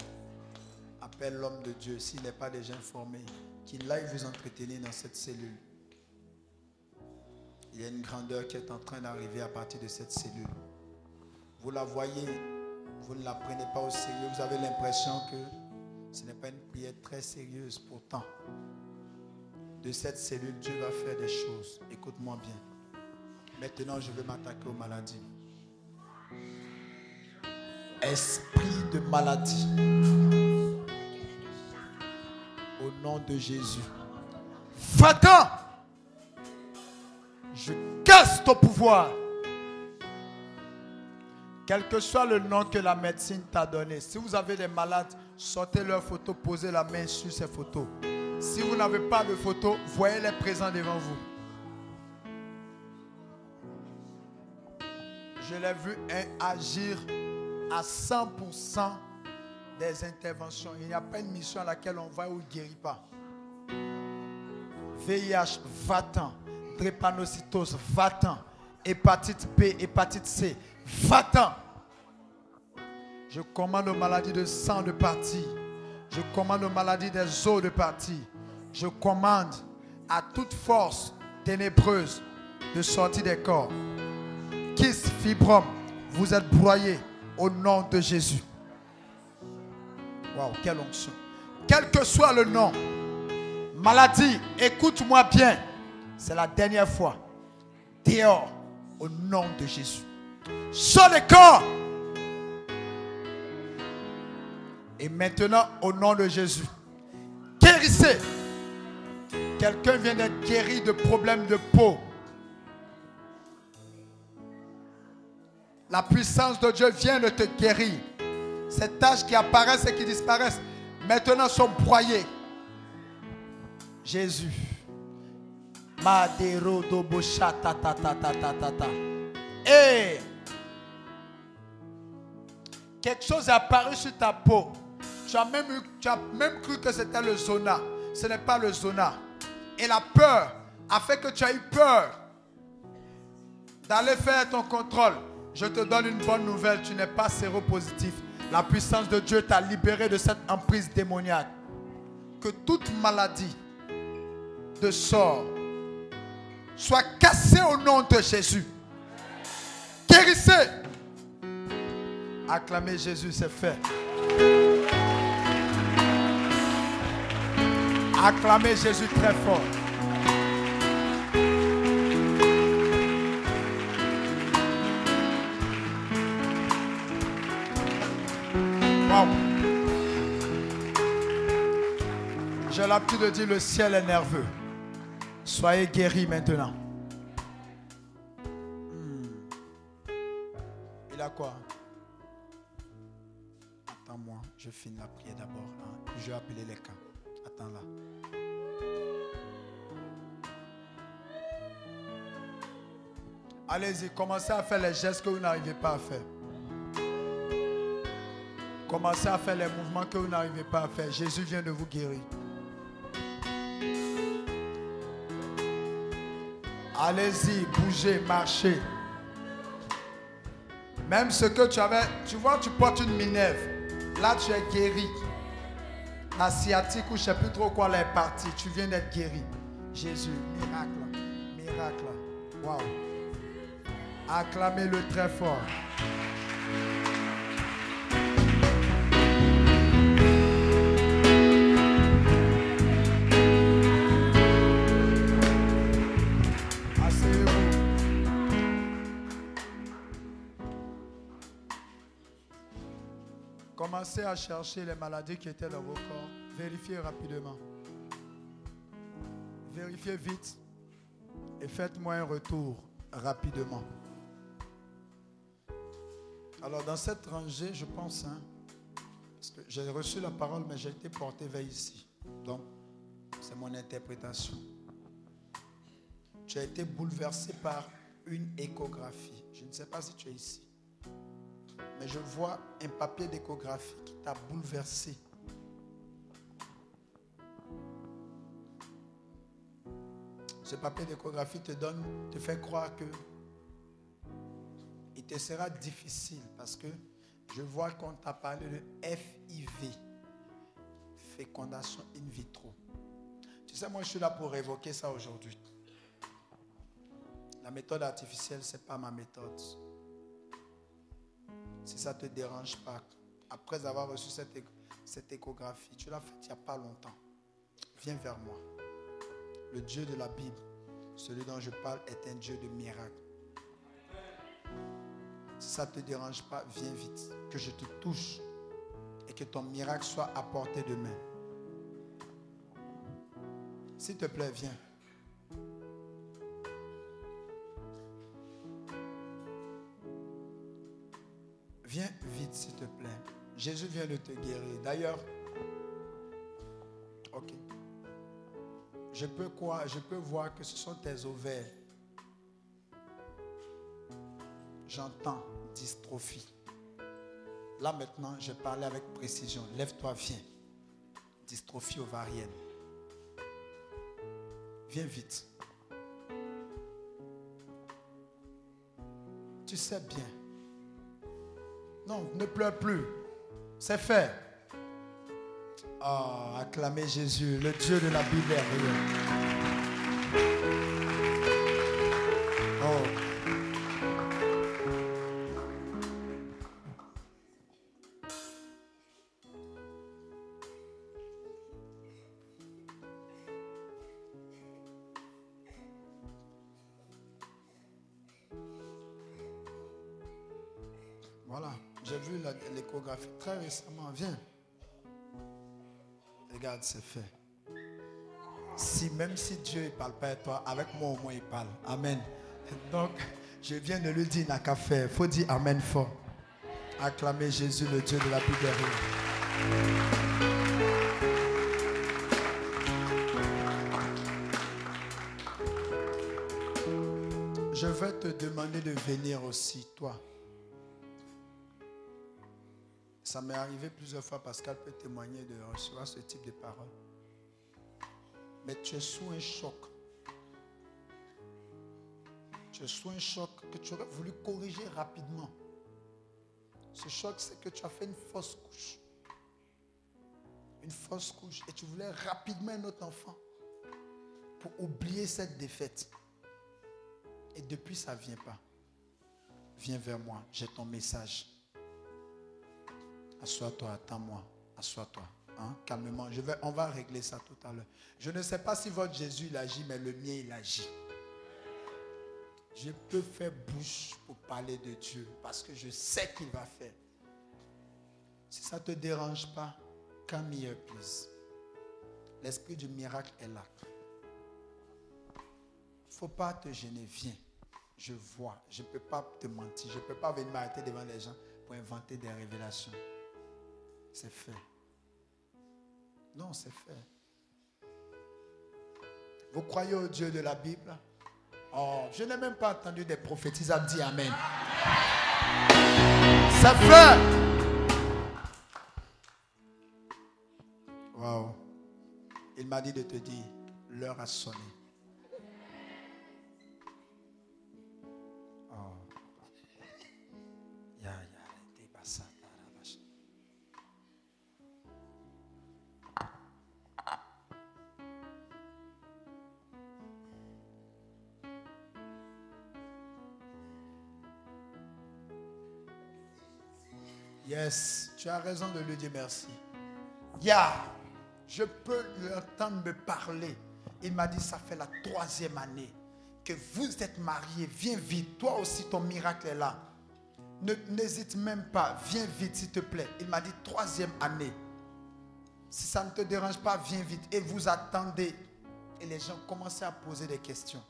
Speaker 2: appelle l'homme de Dieu, s'il n'est pas déjà informé, qu'il aille vous entretenir dans cette cellule. Il y a une grandeur qui est en train d'arriver à partir de cette cellule. Vous la voyez, vous ne la prenez pas au sérieux, vous avez l'impression que ce n'est pas une prière très sérieuse. Pourtant, de cette cellule, Dieu va faire des choses. Écoute-moi bien. Maintenant, je vais m'attaquer aux maladies. Esprit de maladie. Au nom de Jésus. Va-t'en. Je casse ton pouvoir. Quel que soit le nom que la médecine t'a donné. Si vous avez des malades, sortez leurs photos, posez la main sur ces photos. Si vous n'avez pas de photos, voyez-les présents devant vous. Je l'ai vu agir à 100% des interventions. Il n'y a pas une mission à laquelle on va ou ne guérit pas. VIH, va-t'en. Drépanocytose, va-t'en. Hépatite B, hépatite C, va-t'en. Je commande aux maladies de sang de partie. Je commande aux maladies des os de partie. Je commande à toute force ténébreuse de sortir des corps. Kiss, fibrom, vous êtes broyés au nom de Jésus. Waouh, quelle onction. Quel que soit le nom, maladie, écoute-moi bien. C'est la dernière fois. Dehors, au nom de Jésus. Sur les corps. Et maintenant, au nom de Jésus, guérissez. Quelqu'un vient d'être guéri de problèmes de peau. La puissance de Dieu vient de te guérir. Ces taches qui apparaissent et qui disparaissent, maintenant sont broyées. Jésus. Madero ta ta ta ta ta ta. Et quelque chose est apparu sur ta peau. Tu as même, tu as même cru que c'était le zona. Ce n'est pas le zona. Et la peur a fait que tu as eu peur d'aller faire ton contrôle. Je te donne une bonne nouvelle, tu n'es pas séropositif. La puissance de Dieu t'a libéré de cette emprise démoniaque. Que toute maladie de sort soit cassée au nom de Jésus. Guérissez. Acclamez Jésus, c'est fait. Acclamez Jésus très fort. J'ai l'habitude de dire le ciel est nerveux. Soyez guéris maintenant. Hmm. Il a quoi? Attends-moi, je finis la prière d'abord. Hein. Je vais appeler les cas. Attends là. Allez-y, commencez à faire les gestes que vous n'arrivez pas à faire. Commencez à faire les mouvements que vous n'arrivez pas à faire. Jésus vient de vous guérir. Allez-y, bougez, marchez. Même ce que tu avais, tu vois, tu portes une minerve. Là, tu es guéri. La sciatique ou je ne sais plus trop quoi, elle est partie. Tu viens d'être guéri. Jésus, miracle, miracle. Waouh. Acclamez-le très fort. Commencez à chercher les maladies qui étaient dans vos corps. Vérifiez rapidement. Vérifiez vite et faites-moi un retour rapidement. Alors dans cette rangée, je pense, hein, que j'ai reçu la parole, mais j'ai été porté vers ici. Donc, c'est mon interprétation. Tu as été bouleversé par une échographie. Je ne sais pas si tu es ici. Mais je vois un papier d'échographie qui t'a bouleversé. Ce papier d'échographie te donne, te fait croire que il te sera difficile parce que je vois qu'on t'a parlé de FIV, fécondation in vitro. Tu sais, moi, je suis là pour évoquer ça aujourd'hui. La méthode artificielle, ce n'est pas ma méthode. Si ça ne te dérange pas, après avoir reçu cette, échographie, tu l'as faite il n'y a pas longtemps. Viens vers moi. Le Dieu de la Bible, celui dont je parle, est un Dieu de miracles. Si ça ne te dérange pas, viens vite. Que je te touche et que ton miracle soit apporté demain. S'il te plaît, viens. Viens vite, s'il te plaît. Jésus vient de te guérir. D'ailleurs, ok. Je peux quoi Je peux voir que ce sont tes ovaires. J'entends dystrophie. Là maintenant, je parlais avec précision. Lève-toi, viens. Dystrophie ovarienne. Viens vite. Tu sais bien non, ne pleure plus. C'est fait. Oh, acclamez Jésus, le Dieu de la Bible récemment. Viens. Regarde, c'est fait. Si même si Dieu ne parle pas à toi, avec moi au moins il parle. Amen. Donc, je viens de lui dire, n'a qu'à faire. Il faut dire Amen fort. Acclamez Jésus, le Dieu de la Bible. Je vais te demander de venir aussi, toi. Ça m'est arrivé plusieurs fois, qu'elle peut témoigner de recevoir ce type de paroles. Mais tu es sous un choc. Tu es sous un choc que tu aurais voulu corriger rapidement. Ce choc, c'est que tu as fait une fausse couche. Une fausse couche. Et tu voulais rapidement un autre enfant pour oublier cette défaite. Et depuis, ça ne vient pas. Viens vers moi, j'ai ton message. Assois-toi, attends-moi. Assois-toi. Hein? Calmement. On va régler ça tout à l'heure. Je ne sais pas si votre Jésus il agit, mais le mien il agit. Je peux faire bouche pour parler de Dieu parce que je sais qu'il va faire. Si ça ne te dérange pas, come here. L'esprit du miracle est là. Il ne faut pas te gêner. Viens. Je vois. Je ne peux pas te mentir. Je ne peux pas venir m'arrêter devant les gens pour inventer des révélations. C'est fait. Non, c'est fait. Vous croyez au Dieu de la Bible? Oh, je n'ai même pas entendu des prophétisables dire Amen. C'est fait. Wow. Il m'a dit de te dire, l'heure a sonné. Yes, tu as raison de lui dire merci. Ya, je peux l'entendre me parler. Il m'a dit, ça fait la troisième année que vous êtes mariés. Viens vite. Toi aussi, ton miracle est là. N'hésite même pas. Viens vite, s'il te plaît. Il m'a dit, troisième année. Si ça ne te dérange pas, viens vite. Et vous attendez. Et les gens commençaient à poser des questions.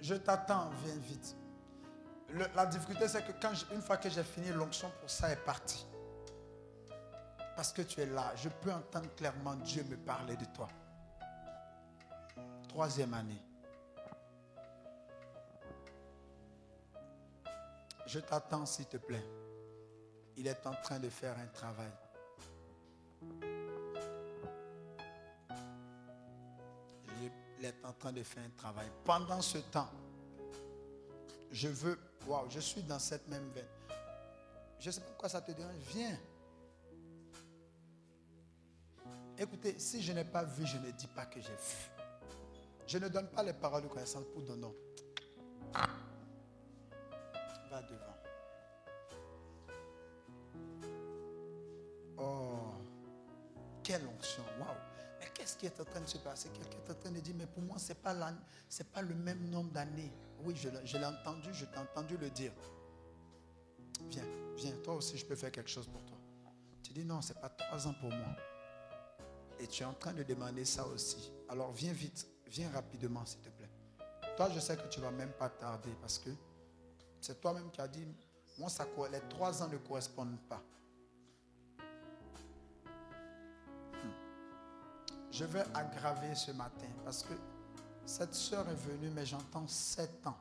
Speaker 2: Je t'attends, viens vite. La difficulté, c'est que quand une fois que j'ai fini, l'onction pour ça est partie. Parce que tu es là, je peux entendre clairement Dieu me parler de toi. Troisième année. Je t'attends, s'il te plaît. Il est en train de faire un travail. Il est en train de faire un travail. Pendant ce temps, je veux, waouh, je suis dans cette même veine. Je sais pas pourquoi ça te dérange. Viens. Écoutez, si je n'ai pas vu, je ne dis pas que j'ai vu. Je ne donne pas les paroles de connaissance pour donner. Qui est en train de se passer Quelqu'un est en train de dire, mais pour moi, ce n'est pas, pas le même nombre d'années. Oui, je, l'ai- je l'ai entendu, je t'ai entendu le dire. Viens, viens, toi aussi, je peux faire quelque chose pour toi. Tu dis, non, ce n'est pas trois ans pour moi. Et tu es en train de demander ça aussi. Alors viens vite, viens rapidement, s'il te plaît. Toi, je sais que tu ne vas même pas tarder parce que c'est toi-même qui as dit, moi, ça, les trois ans ne correspondent pas. Je vais aggraver ce matin parce que cette soeur est venue, mais j'entends sept ans.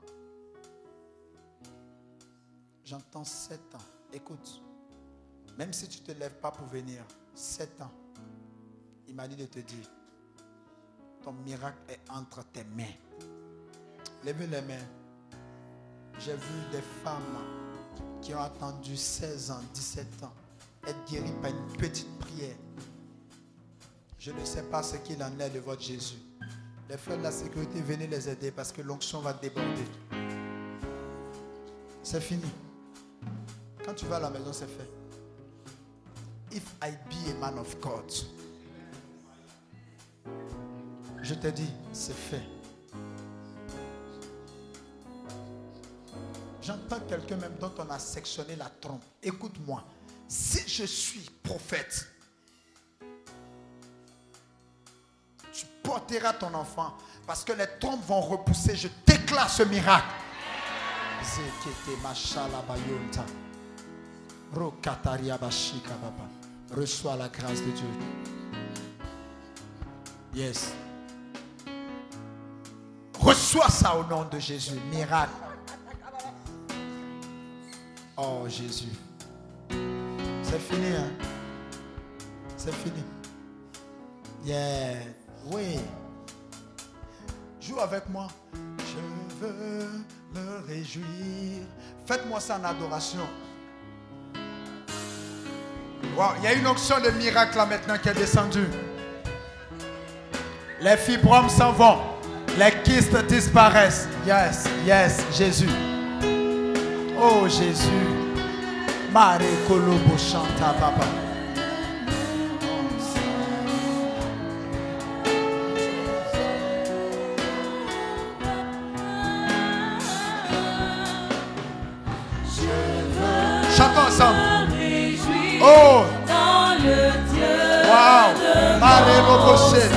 Speaker 2: J'entends sept ans. Écoute, même si tu ne te lèves pas pour venir, sept ans, il m'a dit de te dire, ton miracle est entre tes mains. Levez les mains. J'ai vu des femmes qui ont attendu 16 ans, 17 ans, être guéries par une petite prière. Je ne sais pas ce qu'il en est de votre Jésus. Les frères de la sécurité, venez les aider parce que l'onction va déborder. C'est fini. Quand tu vas à la maison, c'est fait. If I be a man of God, je te dis, c'est fait. J'entends quelqu'un même dont on a sectionné la trompe. Écoute-moi. Si je suis prophète, porteras ton enfant parce que les trompes vont repousser. Je déclare ce miracle. Reçois la grâce de Dieu. Yes. Reçois ça au nom de Jésus. Miracle. Oh Jésus. C'est fini, hein? C'est fini. Yeah. Oui. Joue avec moi. Je veux me réjouir. Faites-moi ça en adoration. Wow, il y a une onction de miracle là maintenant qui est descendue. Les fibromes s'en vont. Les kystes disparaissent. Yes, yes, Jésus. Oh Jésus. Mare kolobo chanta baba. Mare